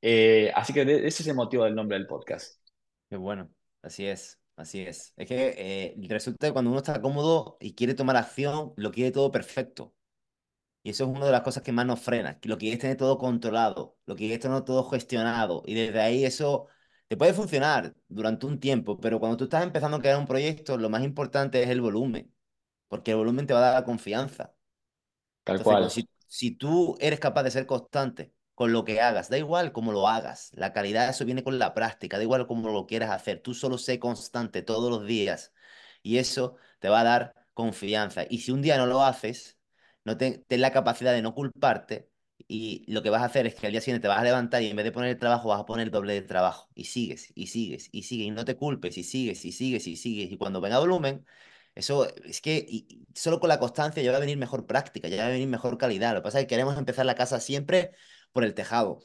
Eh, así que ese es el motivo del nombre del podcast. Qué bueno, así es, así es. Es que eh, resulta que cuando uno está cómodo y quiere tomar acción, lo quiere todo perfecto. Y eso es una de las cosas que más nos frena, que lo que quieres tener todo controlado, lo que quieres tener todo gestionado. Y desde ahí eso te puede funcionar durante un tiempo, pero cuando tú estás empezando a crear un proyecto, lo más importante es el volumen, porque el volumen te va a dar la confianza. Tal Entonces, cual. si, si tú eres capaz de ser constante, con lo que hagas, da igual cómo lo hagas, la calidad eso viene con la práctica, da igual cómo lo quieras hacer, tú solo sé constante todos los días y eso te va a dar confianza. Y si un día no lo haces, no ten, ten la capacidad de no culparte y lo que vas a hacer es que al día siguiente te vas a levantar y en vez de poner el trabajo vas a poner el doble de trabajo y sigues y sigues y sigues y no te culpes y sigues y sigues y sigues y cuando venga volumen, eso es que y- y solo con la constancia ya va a venir mejor práctica, ya va a venir mejor calidad. Lo que pasa es que queremos empezar la casa siempre por el tejado.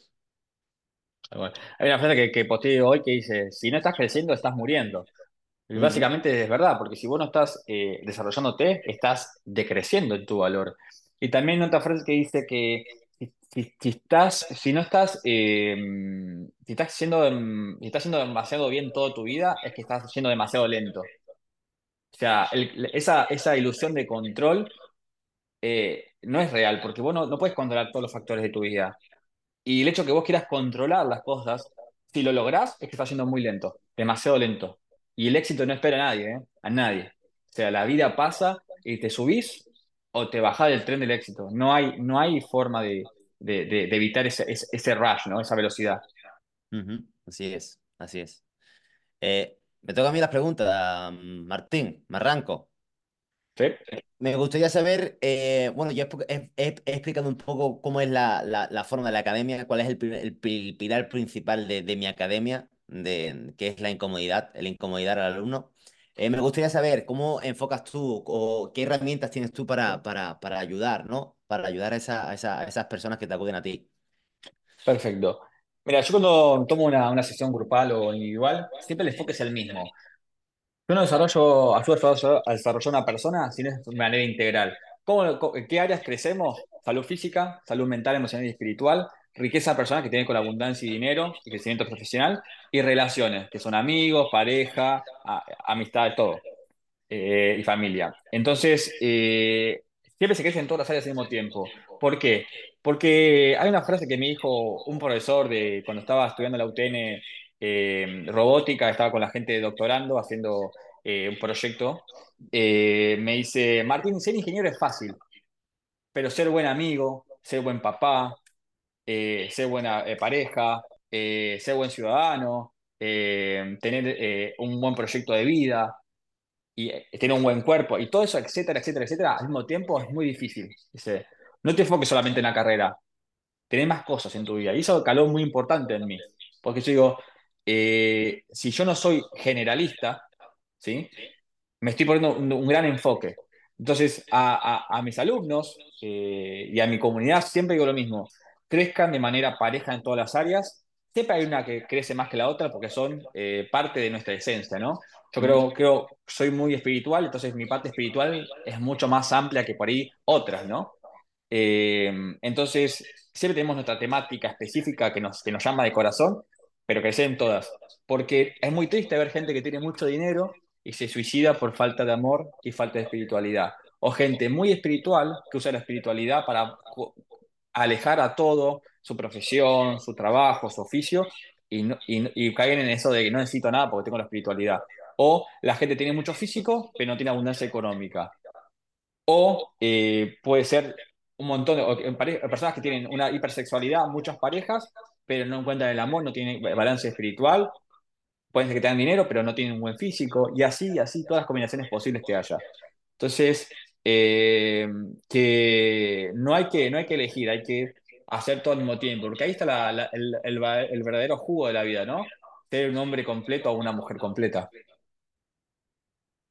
Bueno, hay una frase que, que posteé hoy que dice, si no estás creciendo, estás muriendo. Y básicamente es verdad, porque si vos no estás eh, desarrollándote, estás decreciendo en tu valor. Y también otra frase que dice que si, si- estás, si no estás, eh, si estás haciendo, si estás haciendo demasiado bien toda tu vida, es que estás siendo demasiado lento. O sea, el- esa, esa ilusión de control eh, no es real, porque vos no, no puedes controlar todos los factores de tu vida. Y el hecho que vos quieras controlar las cosas, si lo lográs, es que estás yendo muy lento, demasiado lento. Y el éxito no espera a nadie, ¿eh? A nadie. O sea, la vida pasa y te subís o te bajás del tren del éxito. No hay, no hay forma de, de, de- de evitar ese, ese, ese rush, ¿no? Esa velocidad. ujú, Así es, así es. Eh, me toca a mí las preguntas, mm, Martín, me arranco. ¿Sí? Me gustaría saber, eh, bueno, yo he, explicado un poco cómo es la, la- la forma de la academia, cuál es el, el pi- pilar principal de, de mi academia, de, que es la incomodidad, el incomodidad al alumno. Eh, me gustaría saber cómo enfocas tú o qué herramientas tienes tú para, para, para ayudar, ¿no? Para ayudar a, esa- a esa- a esas personas que te acuden a ti. Perfecto. Mira, yo cuando tomo una, una sesión grupal o individual, siempre el enfoque es el mismo. Yo no desarrollo, ayudo a desarrollar, una persona sino de manera integral. ¿Cómo, en qué áreas crecemos? Salud física, salud mental, emocional y espiritual, riqueza personal que tiene con la abundancia y dinero, y crecimiento profesional, y relaciones, que son amigos, pareja, a- amistad, todo eh, y familia. Entonces, eh, siempre se crece en todas las áreas al mismo tiempo. ¿Por qué? Porque hay una frase que me dijo un profesor de cuando estaba estudiando la UTN eh, robótica, estaba con la gente doctorando haciendo eh, un proyecto. eh, me dice, Martín, ser ingeniero es fácil, pero ser buen amigo, ser buen papá, ser buena pareja, ser buen ciudadano, tener un buen proyecto de vida, y tener un buen cuerpo y todo eso, etcétera, etcétera, etcétera, al mismo tiempo es muy difícil. Dice, no te enfoques solamente en la carrera, tenés más cosas en tu vida. Y eso caló muy importante en mí, porque yo digo, eh, si yo no soy generalista, ¿sí? me estoy poniendo un, un gran enfoque. Entonces, a, a- a mis alumnos eh, y a mi comunidad siempre digo lo mismo, crezcan de manera pareja en todas las áreas. Siempre hay una que crece más que la otra porque son eh, parte de nuestra esencia, ¿no? Yo creo, creo, soy muy espiritual, entonces mi parte espiritual es mucho más amplia que por ahí otras, ¿no? Eh, entonces, siempre tenemos nuestra temática específica que nos, que nos llama de corazón, pero que en todas. Porque es muy triste ver gente que tiene mucho dinero y se suicida por falta de amor y falta de espiritualidad. O gente muy espiritual que usa la espiritualidad para alejar a todo, su profesión, su trabajo, su oficio, y, no- y, y caen en eso de que no necesito nada porque tengo la espiritualidad. O la gente tiene mucho físico, pero no tiene abundancia económica. O eh, puede ser un montón de personas que tienen una hipersexualidad, muchas parejas, pero no encuentran el amor, no tienen balance espiritual. Pueden ser que tengan dinero, pero no tienen un buen físico. Y así, y así, todas las combinaciones posibles que haya. Entonces, eh, que no hay que, no hay que elegir, hay que hacer todo al mismo tiempo. Porque ahí está el, el verdadero jugo de la vida, ¿no? Ser un hombre completo o una mujer completa.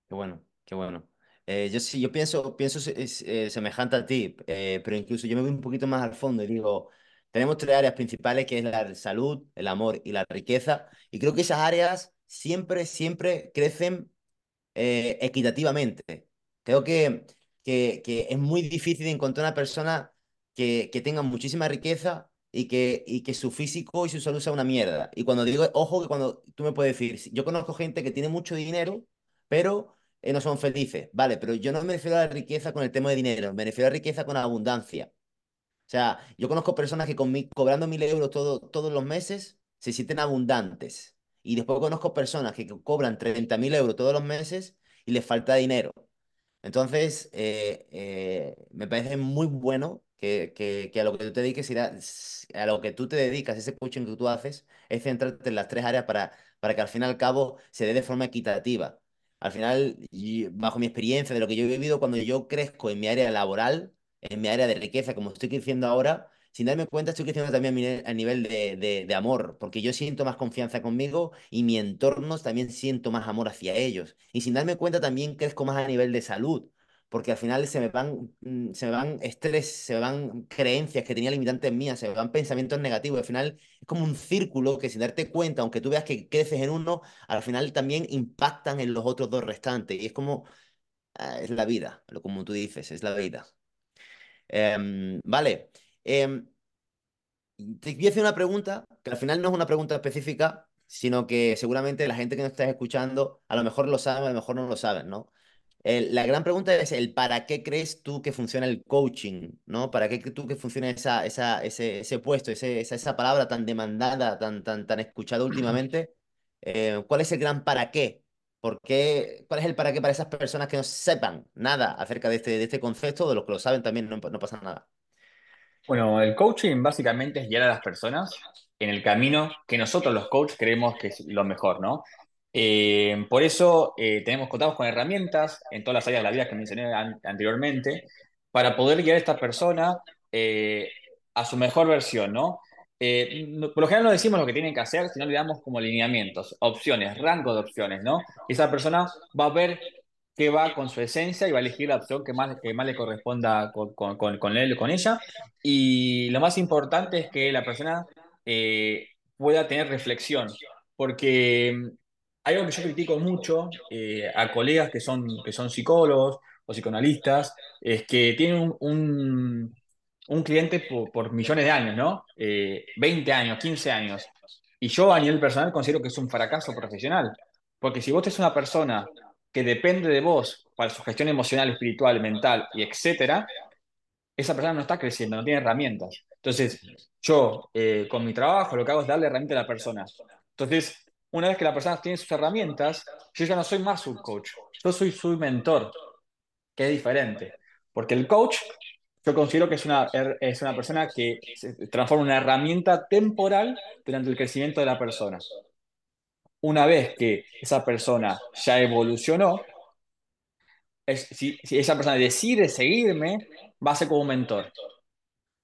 Qué bueno, qué bueno. Eh, yo sí, yo pienso, pienso se- es, eh, semejante a ti, eh, pero incluso yo me voy un poquito más al fondo y digo, tenemos tres áreas principales que es la salud, el amor y la riqueza, y creo que esas áreas siempre, siempre crecen eh, equitativamente. Creo que, que, que es muy difícil encontrar una persona que, que tenga muchísima riqueza y que, y que su físico y su salud sea una mierda. Y cuando digo, ojo, que cuando tú me puedes decir, yo conozco gente que tiene mucho dinero, pero eh, no son felices. Vale, pero yo no me refiero a la riqueza con el tema de dinero, me refiero a la riqueza con abundancia. O sea, yo conozco personas que con mi- cobrando mil euros todo- todos los meses se sienten abundantes. Y después conozco personas que co- cobran treinta mil euros todos los meses y les falta dinero. Entonces, eh, eh, me parece muy bueno que, que, que a lo que tú te dediques a lo que tú te dedicas, ese coaching que tú haces, es centrarte en las tres áreas para, para que al fin y al cabo se dé de forma equitativa. Al final, bajo mi experiencia, de lo que yo he vivido, cuando yo crezco en mi área laboral, en mi área de riqueza, como estoy creciendo ahora, sin darme cuenta, estoy creciendo también a, nivel de, de, de amor, porque yo siento más confianza conmigo y mi entorno también siento más amor hacia ellos. Y sin darme cuenta, también crezco más a nivel de salud, porque al final se me van, mm, se me van estrés, se me van creencias que tenía limitantes mías, se me van pensamientos negativos. Al final es como un círculo que sin darte cuenta, aunque tú veas que creces en uno, al final también impactan en los otros dos restantes. Y es como, ah, es la vida, lo como tú dices, es la vida. Em, vale. Em, te voy a hacer una pregunta que al final no es una pregunta específica, sino que seguramente la gente que nos está escuchando a lo mejor lo sabe, a lo mejor no lo saben, ¿no? El- la gran pregunta es el para qué crees tú que funciona el coaching, ¿no? ¿Para qué crees tú que funciona esa, esa, ese, ese puesto, ese, esa, esa palabra tan demandada, tan, tan, tan escuchada últimamente? Eh, ¿cuál es el gran para qué? ¿Por qué? ¿Cuál es el para qué para esas personas que no sepan nada acerca de este, de este concepto? De los que lo saben también no, no pasa nada. Bueno, el coaching básicamente es guiar a las personas en el camino que nosotros los coaches creemos que es lo mejor, ¿no? Eh, por eso eh, tenemos contamos con herramientas en todas las áreas de la vida que mencioné an- anteriormente para poder guiar a esta persona eh, a su mejor versión, ¿no? Eh, por lo general no decimos lo que tienen que hacer, sino le damos como lineamientos, opciones, rango de opciones, ¿no? Esa persona va a ver qué va con su esencia y va a elegir la opción que más, que más le corresponda con, con, con, él o con ella y lo más importante es que la persona eh, pueda tener reflexión, porque algo que yo critico mucho eh, a colegas que son, que son psicólogos o psicoanalistas, es que tienen un, un, un cliente por, por millones de años, ¿no? Eh, 20 años, 15 años. Y yo a nivel personal considero que es un fracaso profesional, porque si vos tenés una persona que depende de vos para su gestión emocional, espiritual, mental y etcétera, esa persona no está creciendo, no tiene herramientas. Entonces, yo eh, con mi trabajo lo que hago es darle herramientas a la persona. Entonces, una vez que la persona tiene sus herramientas, yo ya no soy más su coach, yo soy su mentor, que es diferente. Porque el coach, yo considero que es una, er- es una persona que se transforma en una herramienta temporal durante el crecimiento de la persona. Una vez que esa persona ya evolucionó, si, si esa persona decide seguirme, va a ser como un mentor.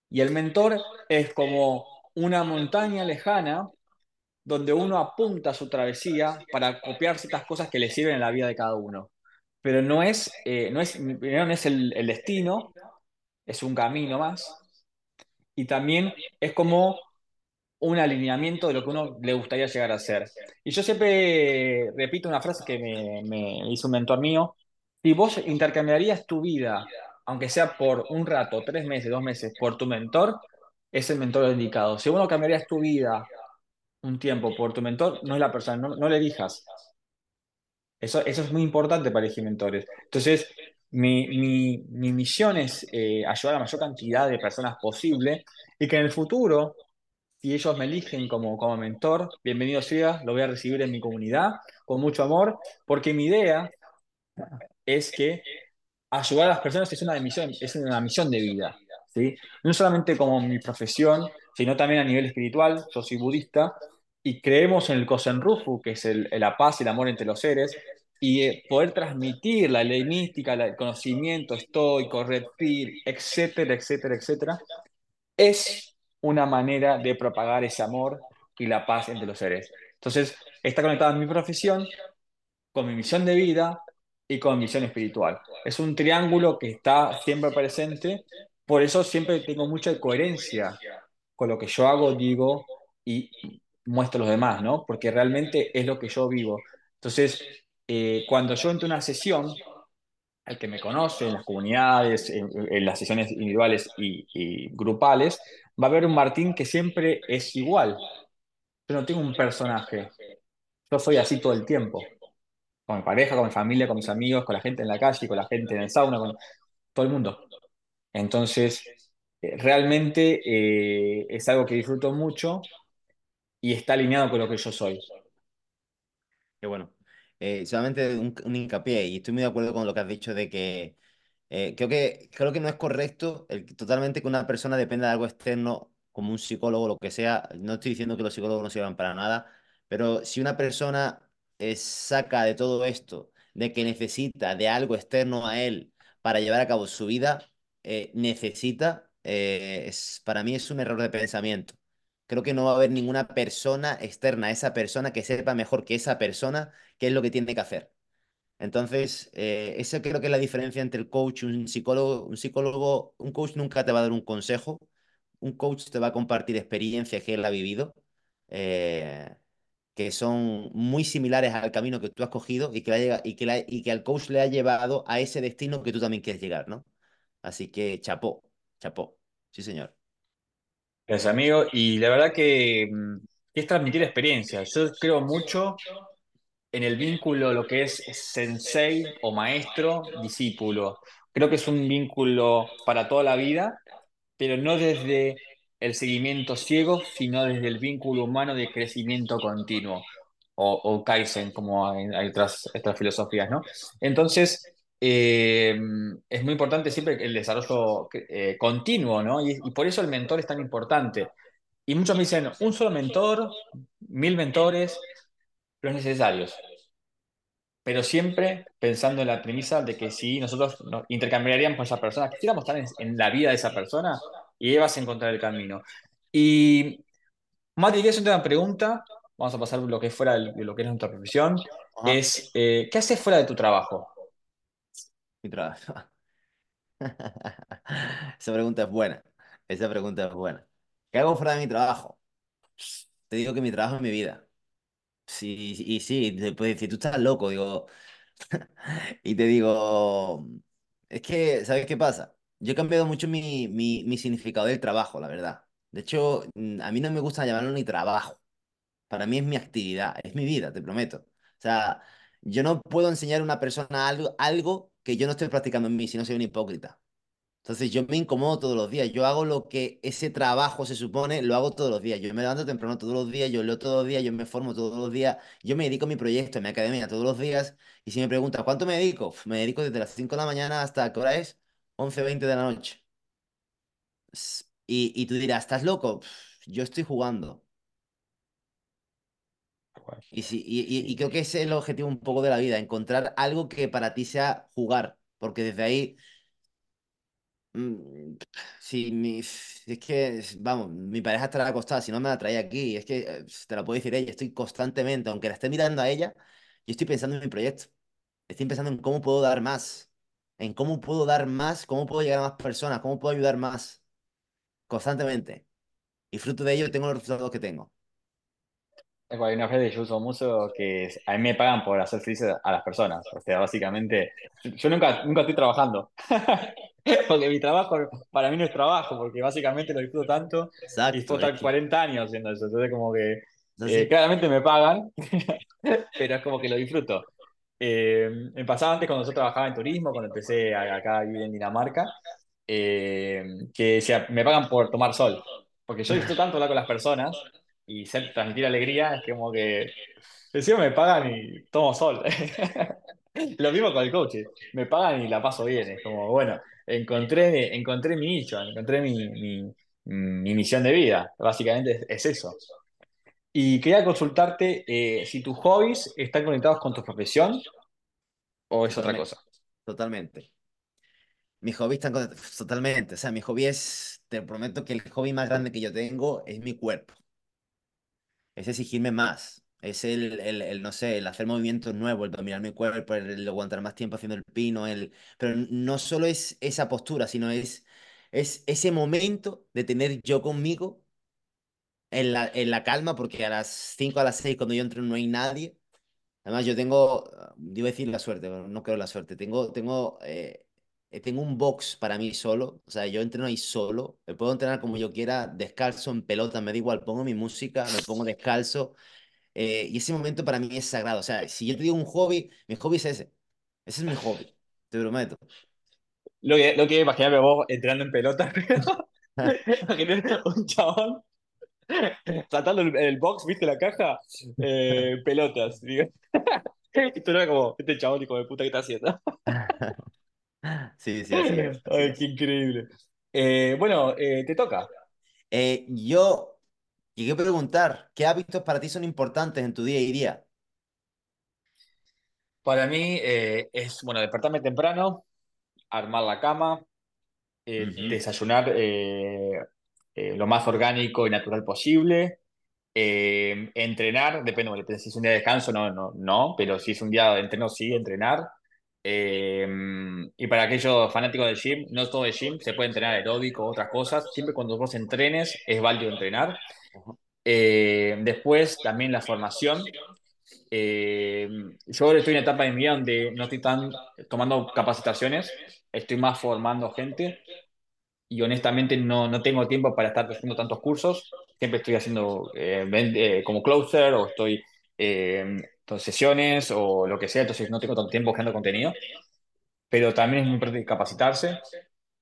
Y el mentor es como una montaña lejana donde uno apunta su travesía para copiar ciertas cosas que le sirven en la vida de cada uno. Pero no es, eh, no es, no es el, el destino, es un camino más. Y también es como un alineamiento de lo que uno le gustaría llegar a ser. Y yo siempre repito una frase que me, me hizo un mentor mío. Si vos intercambiarías tu vida, aunque sea por un rato, tres meses, dos meses, por tu mentor, es el mentor indicado. Si vos no cambiarías tu vida un tiempo por tu mentor, no es la persona, no, no le elijas. Eso, eso es muy importante para elegir mentores. Entonces, mi, mi, mi misión es eh, ayudar a la mayor cantidad de personas posible y que en el futuro si ellos me eligen como, como mentor, bienvenido sea, lo voy a recibir en mi comunidad con mucho amor, porque mi idea es que ayudar a las personas es una misión, es una misión de vida, No solamente como mi profesión, sino también a nivel espiritual. Yo soy budista y creemos en el Kosen Rufu, que es la paz y el amor entre los seres, y eh, poder transmitir la ley mística, el conocimiento estoico, pill, etcétera, etcétera, etcétera, es una manera de propagar ese amor y la paz entre los seres. Entonces, está conectada mi profesión con mi misión de vida y con mi misión espiritual. Es un triángulo que está siempre presente, por eso siempre tengo mucha coherencia con lo que yo hago, digo y muestro a los demás, ¿no? Porque realmente es lo que yo vivo. Entonces, eh, cuando yo entro a una sesión, el que me conoce en las comunidades, en, las sesiones individuales y, y grupales, va a ver un Martín que siempre es igual. Yo no tengo un personaje, yo soy así todo el tiempo con mi pareja, con mi familia, con mis amigos, con la gente en la calle, con la gente en el sauna, con todo el mundo. Entonces, eh, realmente eh, es algo que disfruto mucho y está alineado con lo que yo soy. Qué bueno. Eh, solamente un, hincapié, y estoy muy de acuerdo con lo que has dicho de que creo que, creo que no es correcto totalmente que una persona dependa de algo externo, como un psicólogo o lo que sea. No estoy diciendo que los psicólogos no sirvan para nada, pero si una persona saca de todo esto, de que necesita de algo externo a él para llevar a cabo su vida, eh, necesita, eh, es, para mí es un error de pensamiento. Creo que no va a haber ninguna persona externa esa persona que sepa mejor que esa persona qué es lo que tiene que hacer. Entonces, eh, esa creo que es la diferencia entre el coach y un psicólogo. Un psicólogo, un coach nunca te va a dar un consejo. Un coach te va a compartir experiencias que él ha vivido, eh, que son muy similares al camino que tú has cogido y que, la y que, y que al coach le ha llevado a ese destino que tú también quieres llegar, ¿no? Así que chapó, chapó. Sí, señor. Gracias, amigo. Y la verdad que, mm, es transmitir experiencia. Yo creo mucho en el vínculo, lo que es sensei o maestro, discípulo. Creo que es un vínculo para toda la vida, pero no desde el seguimiento ciego, sino desde el vínculo humano de crecimiento continuo, o, o Kaizen, como hay otras, otras filosofías, ¿no? Entonces, eh, es muy importante siempre el desarrollo eh, continuo, ¿no? Y, y por eso el mentor es tan importante. Y muchos me dicen, un solo mentor, mil mentores, los necesarios pero siempre pensando en la premisa de que si nosotros nos intercambiaríamos con esa persona, quisiéramos estar en, en la vida de esa persona y ahí vas a encontrar el camino. Y Mati, que es una pregunta, vamos a pasar lo que es fuera de lo que es nuestra profesión, Ajá. es, eh, ¿qué haces fuera de tu trabajo? Mi trabajo. Esa pregunta es buena. Esa pregunta es buena. ¿Qué hago fuera de mi trabajo? Te digo que mi trabajo es mi vida. Sí, y sí, te puedes decir, tú estás loco, digo. Y te digo, es que, ¿sabes qué pasa? Yo he cambiado mucho mi, mi, mi significado del trabajo, la verdad. De hecho, mm, a mí no me gusta llamarlo ni trabajo. Para mí es mi actividad, es mi vida, te prometo. O sea, yo no puedo enseñar a una persona algo, algo que yo no estoy practicando en mí, si no soy un hipócrita. Entonces yo me incomodo todos los días. Yo hago lo que ese trabajo se supone, lo hago todos los días. Yo me levanto temprano todos los días, yo leo todos los días, yo me formo todos los días, yo me dedico a mi proyecto, a mi academia todos los días. Y si me preguntas, ¿cuánto me dedico? Me dedico desde las 5 de la mañana hasta, ¿qué hora es? once veinte de la noche. Y, y tú dirás, ¿estás loco? Yo estoy jugando. Y, sí, y, y- y creo que ese es el objetivo un poco de la vida, encontrar algo que para ti sea jugar. Porque desde ahí Mm, Sí, mi, es que, vamos, mi pareja estará acostada, si no me la traía aquí. Es que, eh, te la puedo decir ella, estoy constantemente, aunque la esté mirando a ella, yo estoy pensando en mi proyecto. Estoy pensando en cómo puedo dar más, en cómo puedo dar más, cómo puedo llegar a más personas, cómo puedo ayudar más, constantemente. Y fruto de ello tengo los resultados que tengo. Hay una frase que yo uso mucho que es, a mí me pagan por hacer felices a las personas. O sea, básicamente, yo nunca, nunca estoy trabajando. Porque mi trabajo para mí no es trabajo, porque básicamente lo disfruto tanto y Exacto, es estar que 40 años haciendo eso. Entonces, como que es eh, claramente me pagan, pero es como que lo disfruto. Eh, me pasaba antes cuando yo trabajaba en turismo, cuando empecé acá a vivir en Dinamarca, eh, que decía, me pagan por tomar sol. Porque yo disfruto tanto hablar con las personas y ser, transmitir alegría, es como que encima me pagan y tomo sol. Lo mismo con el coach, me pagan y la paso bien. Es como, bueno, encontré, encontré mi nicho, encontré mi, mi, mi misión de vida. Básicamente es, es eso. Y quería consultarte eh, si tus hobbies están conectados con tu profesión o es otra cosa. totalmente. Mi hobby está con- totalmente. O sea, mi hobby es, te prometo que el hobby más grande que yo tengo es mi cuerpo. Es exigirme más. Es el, el, no sé, el hacer movimientos nuevos, el dominar mi cuerpo, el, aguantar más tiempo haciendo el pino, el... pero no solo es esa postura, sino es, es ese momento de tener yo conmigo en la, en la calma, porque a las 5 a las 6 cuando yo entro no hay nadie. Además, yo tengo, iba a decir la suerte, pero no creo la suerte. Tengo, tengo, eh, tengo un box para mí solo. O sea, yo entreno ahí solo. Me puedo entrenar como yo quiera, descalzo, en pelota, me da igual. Pongo mi música, me pongo descalzo eh, y ese momento para mí es sagrado. O sea, si yo te digo un hobby, mi hobby es ese. Ese es mi hobby, te prometo. Lo que, lo que imaginarme vos entrando en pelota, pero un chabón saltando el, el box, ¿viste la caja? Eh, pelotas, digo. Y tú era como, este chabón, hijo de puta, ¿qué está haciendo? Sí, sí, así es, Ay, qué increíble. Eh, bueno, eh, te toca. Eh, yo llegué a preguntar, ¿qué hábitos para ti son importantes en tu día a día? Para mí eh, es, bueno, despertarme temprano, armar la cama, desayunar lo más orgánico y natural posible, entrenar, depende, bueno, si es un día de descanso, no, no, no, pero si es un día de entreno, sí, entrenar. Eh, y para aquellos fanáticos del gym, no todo el gym, se puede entrenar aeróbico, otras cosas. Siempre cuando vos entrenes es válido entrenar. Eh, después también la formación. Eh, yo ahora estoy en una etapa de mi vida donde no estoy tan tomando capacitaciones, estoy más formando gente y honestamente no, no tengo tiempo para estar haciendo tantos cursos. Siempre estoy haciendo eh, eh, como closer o estoy eh, sesiones o lo que sea, entonces no tengo tanto tiempo creando contenido, pero también es muy importante capacitarse.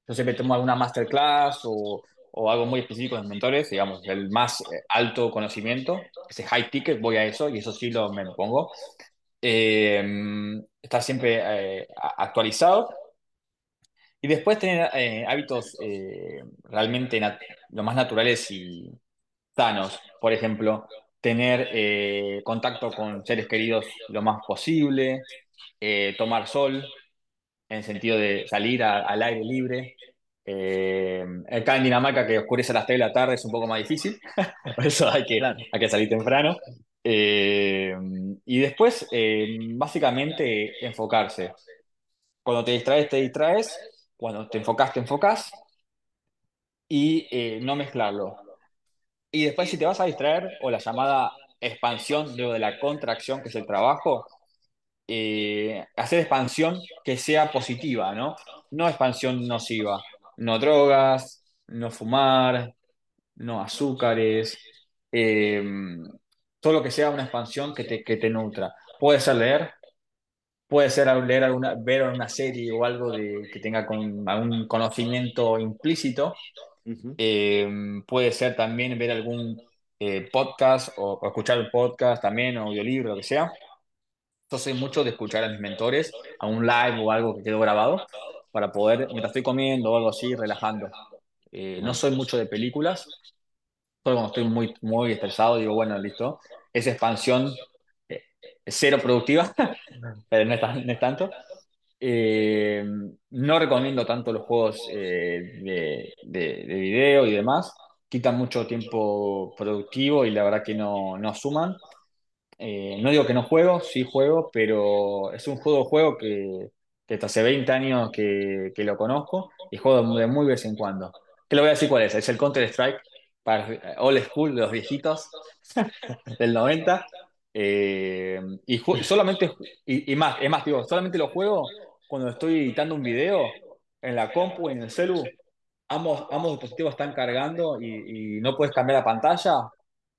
Yo siempre tomo alguna masterclass o, o algo muy específico en mentores, digamos, el más eh, alto conocimiento, ese high ticket, voy a eso y eso sí lo, me lo pongo. Eh, estar siempre eh, actualizado y después tener eh, hábitos eh, realmente lo más naturales y sanos. Por ejemplo, tener eh, contacto con seres queridos lo más posible, eh, tomar sol, en el sentido de salir a- al aire libre. Eh, acá en Dinamarca, que oscurece a las 3 de la tarde, es un poco más difícil, por eso hay que, hay que salir temprano. Y después, básicamente, enfocarse. Cuando te distraes, te distraes. Cuando te enfocas, te enfocas. Y no mezclarlo. Y después, si te vas a distraer, o la llamada expansión, luego de la contracción, que es el trabajo, eh, hacer expansión que sea positiva, ¿no? No expansión nociva. No drogas, no fumar, no azúcares, eh, todo lo que sea una expansión que te, que te nutra. Puede ser leer, puede ser leer alguna, ver una serie o algo de, que tenga con, algún conocimiento implícito, Ujú, eh, puede ser también ver algún eh, podcast o, o escuchar un podcast también, o audiolibro, lo que sea yo soy mucho de escuchar a mis mentores a un live o algo que quedó grabado para poder, mientras estoy comiendo o algo así, relajando. Eh, no soy mucho de películas, solo cuando estoy muy, muy estresado digo, bueno, listo. Esa expansión eh, es cero productiva, pero no es, no es tanto. Eh, no recomiendo tanto los juegos eh, de, de, de video y demás. Quitan mucho tiempo productivo y la verdad que no, no suman. Eh, no digo que no juego, sí juego, pero es un juego juego que, que hasta hace 20 años que, que lo conozco y juego de muy vez en cuando. Que le voy a decir cuál es, es el Counter-Strike para eh, old school, de los viejitos del 90. Eh, y, solamente, y, y más, es más, digo, solamente lo juego cuando estoy editando un video en la compu, en el celu, ambos, ambos dispositivos están cargando y, y no puedes cambiar la pantalla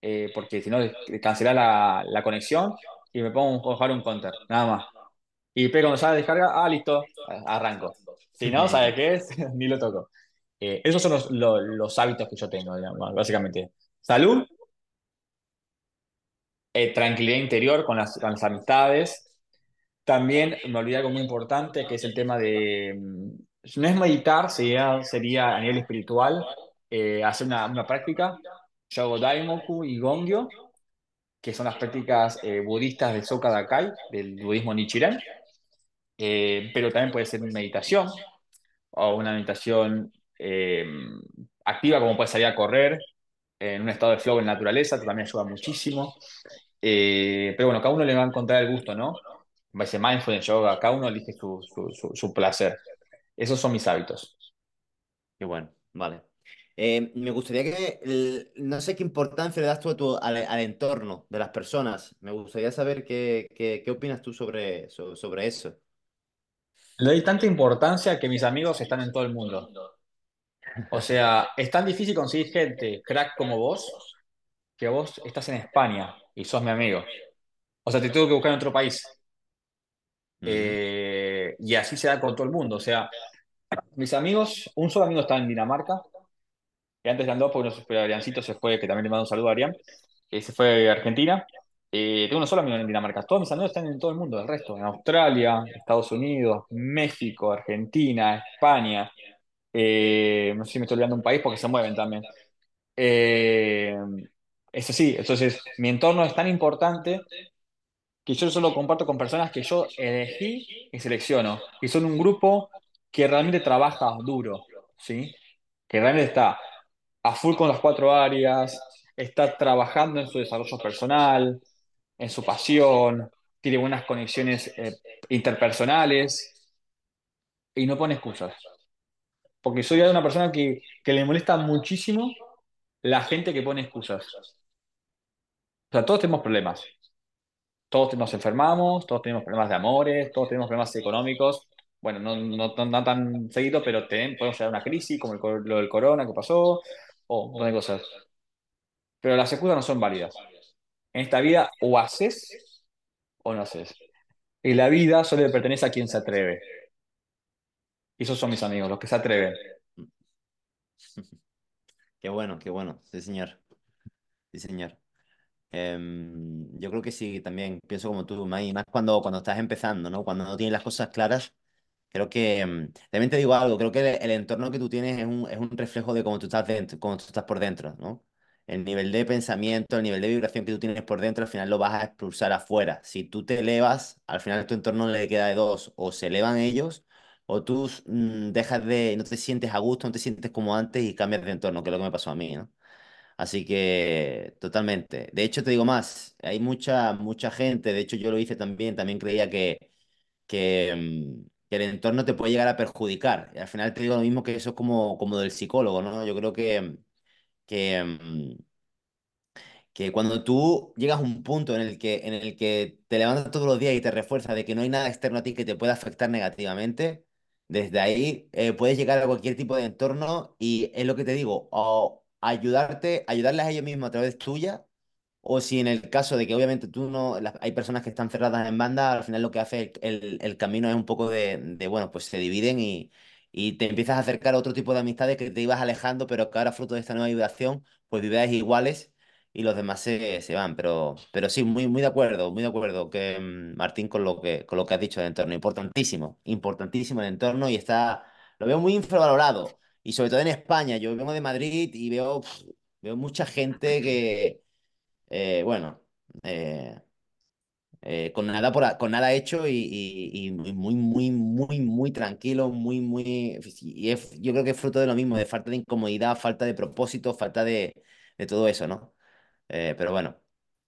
eh, porque si no cancelar la, la conexión y me pongo a jugar un counter, nada más. Y después cuando sale la descarga, ah, listo, arranco. Si no, ¿sabes qué es? Ni lo toco. Eh, esos son los, los, los hábitos que yo tengo, digamos, básicamente. Salud, eh, tranquilidad interior con las, con las amistades. También me olvidé algo muy importante, que es el tema de, mm, no es meditar, sería, sería a nivel espiritual, eh, hacer una, una práctica. Yo hago Daimoku y Gongyo, que son las prácticas eh, budistas de Soka Gakkai, del budismo Nichiren, Eh, pero también puede ser meditación o una meditación eh, activa, como puede salir a correr en un estado de flow en naturaleza, que también ayuda muchísimo. Eh, pero bueno, cada uno le va a encontrar el gusto, ¿no? Ser mindfulness, yoga, cada uno elige su, su, su, su placer. Esos son mis hábitos. Qué bueno, vale. Eh, me gustaría que, el- no sé qué importancia le das tú a tu- al, al entorno de las personas. Me gustaría saber qué, qué, qué opinas tú sobre, so- sobre eso. Le doy tanta importancia que mis amigos están en todo el mundo. O sea, es tan difícil conseguir gente crack como vos, que vos estás en España y sos mi amigo. O sea, te tengo que buscar en otro país. Eh, y así se da con todo el mundo. O sea, mis amigos, un solo amigo está en Dinamarca, que antes eran dos, porque no se fue Adriancito, se fue, que también le mando un saludo a Adrián, que se fue a Argentina. Eh, tengo uno solo amigo en Dinamarca. Todos mis amigos están en todo el mundo, el resto, en Australia, Estados Unidos, México, Argentina, España. Eh, no sé si me estoy olvidando un país porque se mueven también. Eh, eso sí, entonces mi entorno es tan importante que yo solo comparto con personas que yo elegí y selecciono. Y son un grupo que realmente trabaja duro, ¿sí? Que realmente está a full con las cuatro áreas, está trabajando en su desarrollo personal, en su pasión, tiene buenas conexiones eh, interpersonales y no pone excusas. Porque soy una persona que, que le molesta muchísimo la gente que pone excusas. O sea, todos tenemos problemas. Todos nos enfermamos, todos tenemos problemas de amores, todos tenemos problemas económicos. Bueno, no, no, no, tan seguido, pero ten- podemos llegar una crisis como lo del corona que pasó, o un montón de cosas. Pero las excusas no son válidas. En esta vida o haces o no haces. Y la vida solo le pertenece a quien se atreve. Y esos son mis amigos, los que se atreven. Qué bueno, qué bueno. Sí, señor. Sí, señor. Em, yo creo que sí, también pienso como tú, más cuando, cuando estás empezando, ¿no? Cuando no tienes las cosas claras, creo que... em, también te digo algo, creo que el, el entorno que tú tienes es un, es un reflejo de cómo tú estás dentro, cómo tú estás por dentro, ¿no? El nivel de pensamiento, el nivel de vibración que tú tienes por dentro, al final lo vas a expulsar afuera. Si tú te elevas, al final tu entorno le queda de dos, o se elevan ellos, o tú mm, dejas de, no te sientes a gusto, no te sientes como antes y cambias de entorno, que es lo que me pasó a mí, ¿no? Así que totalmente. De hecho, te digo más, hay mucha, mucha gente, de hecho yo lo hice también, también creía que, que, mm, el entorno te puede llegar a perjudicar. Y al final te digo lo mismo que eso es como, como del psicólogo, ¿no? Yo creo que, que, mm, que cuando tú llegas a un punto en el que, en el que te levantas todos los días y te refuerzas de que no hay nada externo a ti que te pueda afectar negativamente, desde ahí eh, puedes llegar a cualquier tipo de entorno y es lo que te digo, ayudarte, ayudarles a ellos mismos a través tuya o si en el caso de que obviamente tú no, hay personas que están cerradas en banda, al final lo que hace el, el- el camino es un poco de, de, bueno, pues se dividen y, y te empiezas a acercar a otro tipo de amistades que te ibas alejando, pero que ahora fruto de esta nueva vibración, pues viváis iguales y los demás se, se van. Pero, pero sí, muy, muy de acuerdo, muy de acuerdo que mm, Martín con lo que, con lo que has dicho del entorno. Importantísimo, importantísimo el entorno y está, lo veo muy infravalorado. Y sobre todo en España, yo vengo de Madrid y veo, veo mucha gente que eh, bueno, eh, eh, con nada por, con nada hecho y, y- y muy, muy, muy, muy, tranquilo, muy, muy... Y yo creo que es fruto de lo mismo, de falta de incomodidad, falta de propósito, falta de, de todo eso, ¿no? Pero bueno,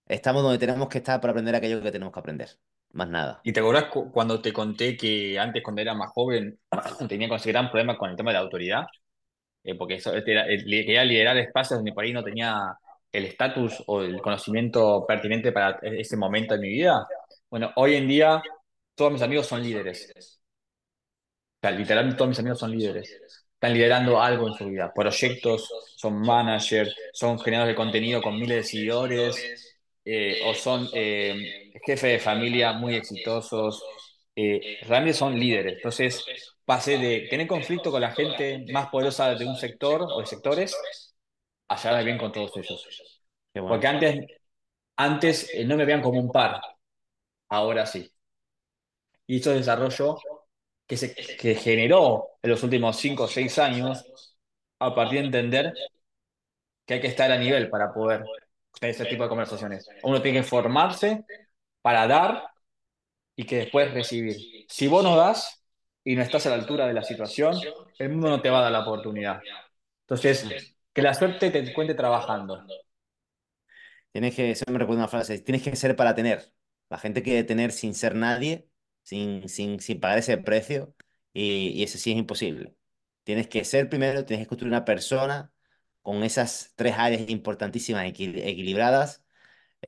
estamos donde tenemos que estar para aprender aquello que tenemos que aprender, más nada. ¿Y te acordás cu- cuando te conté que antes, cuando era más joven, tenía ese gran problema con el tema de la autoridad? Eh, porque eso, este era- quería liderar espacios donde por ahí no tenía el estatus o el conocimiento pertinente para e- ese momento de mi vida. Bueno, hoy en día todos mis amigos son líderes. O sea, literalmente todos mis amigos son líderes. Están liderando algo en su vida. Proyectos, son managers, son generadores de contenido con miles de seguidores, eh, o son eh, jefes de familia muy exitosos. Eh, realmente son líderes. Entonces, pasé de tener conflicto con la gente más poderosa de un sector o de sectores a llevar bien con todos ellos. Porque antes, antes eh, no me veían como un par, ahora sí. Y esto es desarrollo que se que generó en los últimos 5 o 6 años a partir de entender que hay que estar a nivel para poder tener ese tipo de conversaciones. Uno tiene que formarse para dar y que después recibir. Si vos no das y no estás a la altura de la situación, el mundo no te va a dar la oportunidad. Entonces, que la suerte te encuentre trabajando. Tienes que, eso me recuerda una frase, tienes que ser para tener. La gente quiere tener sin ser nadie, sin, sin, sin pagar ese precio, y, eso sí es imposible. Tienes que ser primero, tienes que construir una persona con esas tres áreas importantísimas equil- equilibradas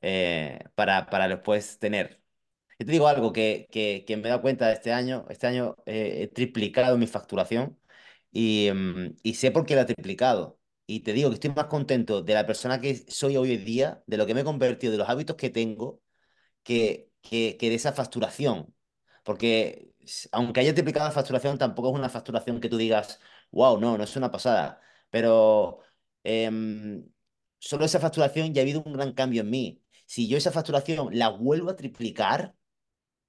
eh, para, para después tener. Yo te digo algo que, que, que me he dado cuenta de este año. Este año eh, he triplicado mi facturación y, mm, y sé por qué la he triplicado. Y te digo que estoy más contento de la persona que soy hoy en día, de lo que me he convertido, de los hábitos que tengo, que, que, que de esa facturación. Porque aunque haya triplicado la facturación, tampoco es una facturación que tú digas, wow, no, no es una pasada. Pero em, solo esa facturación ya ha habido un gran cambio en mí. Si yo esa facturación la vuelvo a triplicar,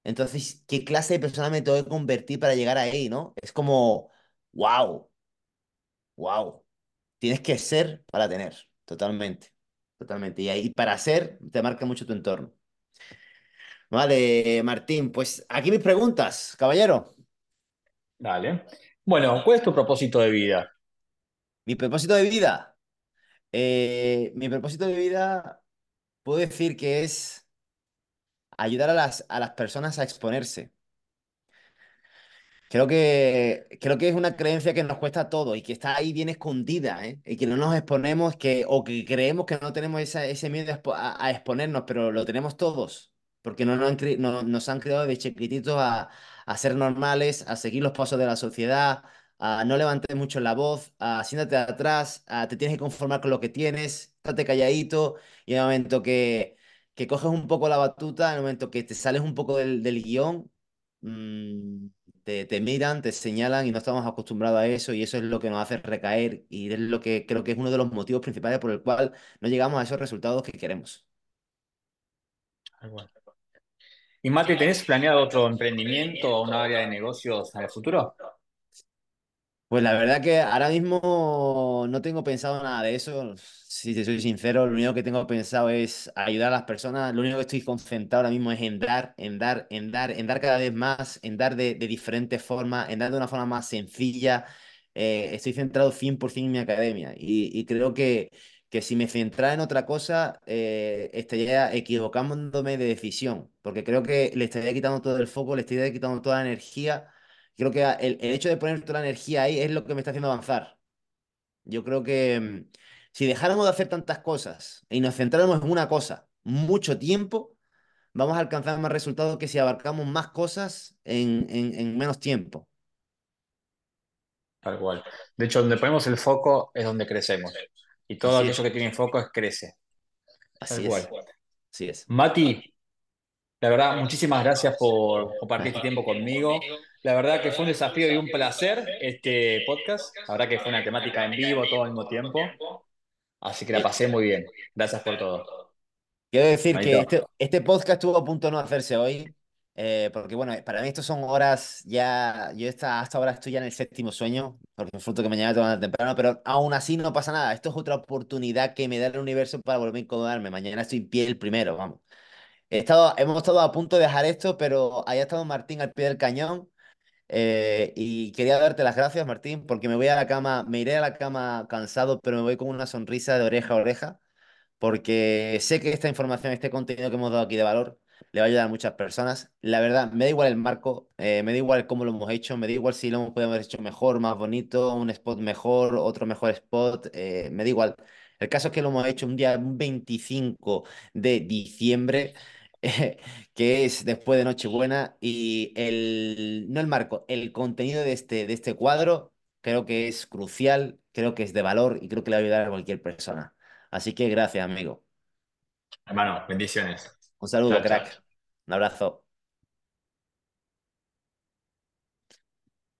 entonces, ¿qué clase de persona me tengo que convertir para llegar ahí, no? Es como, wow, wow. Tienes que ser para tener, totalmente, totalmente. Y ahí para ser te marca mucho tu entorno. Vale, Martín, pues aquí mis preguntas, caballero. Dale. Bueno, ¿cuál es tu propósito de vida? Mi propósito de vida. Eh, mi propósito de vida, puedo decir que es ayudar a las, a las personas a exponerse. Creo que, creo que es una creencia que nos cuesta todo y que está ahí bien escondida, ¿eh? Y que no nos exponemos que, o que creemos que no tenemos esa- ese miedo a, expo- a- a exponernos, pero lo tenemos todos, porque no- nos han creado de chiquititos a, a ser normales, a seguir los pasos de la sociedad, a no levantar mucho la voz, a siéntate atrás, te tienes que conformar con lo que tienes, estate calladito, y en el momento que, que coges un poco la batuta, en el momento que te sales un poco del, del guion, mm, te, te miran, te señalan y no estamos acostumbrados a eso y eso es lo que nos hace recaer y es lo que creo que es uno de los motivos principales por el cual no llegamos a esos resultados que queremos. Y Mati, ¿tenés planeado otro emprendimiento o una área de negocios el futuro? Pues la verdad que ahora mismo no tengo pensado nada de eso. Si te soy sincero, lo único que tengo pensado es ayudar a las personas. Lo único que estoy concentrado ahora mismo es en dar, en dar, en dar, en dar cada vez más, en dar de, de diferentes formas, en dar de una forma más sencilla. Eh, estoy centrado 100% en mi academia y, y creo que, que si me centrara en otra cosa, eh, estaría equivocándome de decisión, porque creo que le estaría quitando todo el foco, le estaría quitando toda la energía Creo que el, el hecho de poner toda la energía ahí es lo que me está haciendo avanzar. Yo creo que mm, si dejáramos de hacer tantas cosas y nos centráramos en una cosa mucho tiempo, vamos a alcanzar más resultados que si abarcamos más cosas en, en- en menos tiempo. Tal cual. De hecho, donde ponemos el foco es donde crecemos. Y todo Así es, aquello que tiene foco es crece. Tal así cual. es, así es. Mati, la verdad, muchísimas gracias por compartir este tiempo conmigo. La verdad que fue un desafío y un placer este podcast. Verdad que fue una temática en vivo todo al mismo tiempo. Así que la pasé muy bien. Gracias por todo. Quiero decir que este, este podcast estuvo a punto de no hacerse hoy, eh, porque bueno, para mí estos son horas ya, yo esta, hasta ahora estoy ya en el séptimo sueño, porque es fruto que mañana tengo temprano, pero aún así no pasa nada. Esto es otra oportunidad que me da el universo para volver a incomodarme. Mañana estoy en pie el primero, vamos. He estado, hemos estado a punto de dejar esto, pero haya estado Martín al pie del cañón. Eh, y quería darte las gracias, Martín, porque me voy a la cama, me iré a la cama cansado, pero me voy con una sonrisa de oreja a oreja porque sé que esta información, este contenido que hemos dado aquí de valor, le va a ayudar a muchas personas. La verdad, me da igual el marco, eh, me da igual cómo lo hemos hecho, me da igual si lo hemos podido haber hecho mejor, más bonito, un spot mejor, otro mejor spot, eh, me da igual. El caso es que lo hemos hecho un día un 25 de diciembre, que es después de Nochebuena, y el, no el marco, el contenido de este, de este cuadro creo que es crucial, creo que es de valor y creo que le va a ayudar a cualquier persona. Así que gracias, amigo. hermano, bendiciones. Un saludo, Chao, chao. crack. Un abrazo.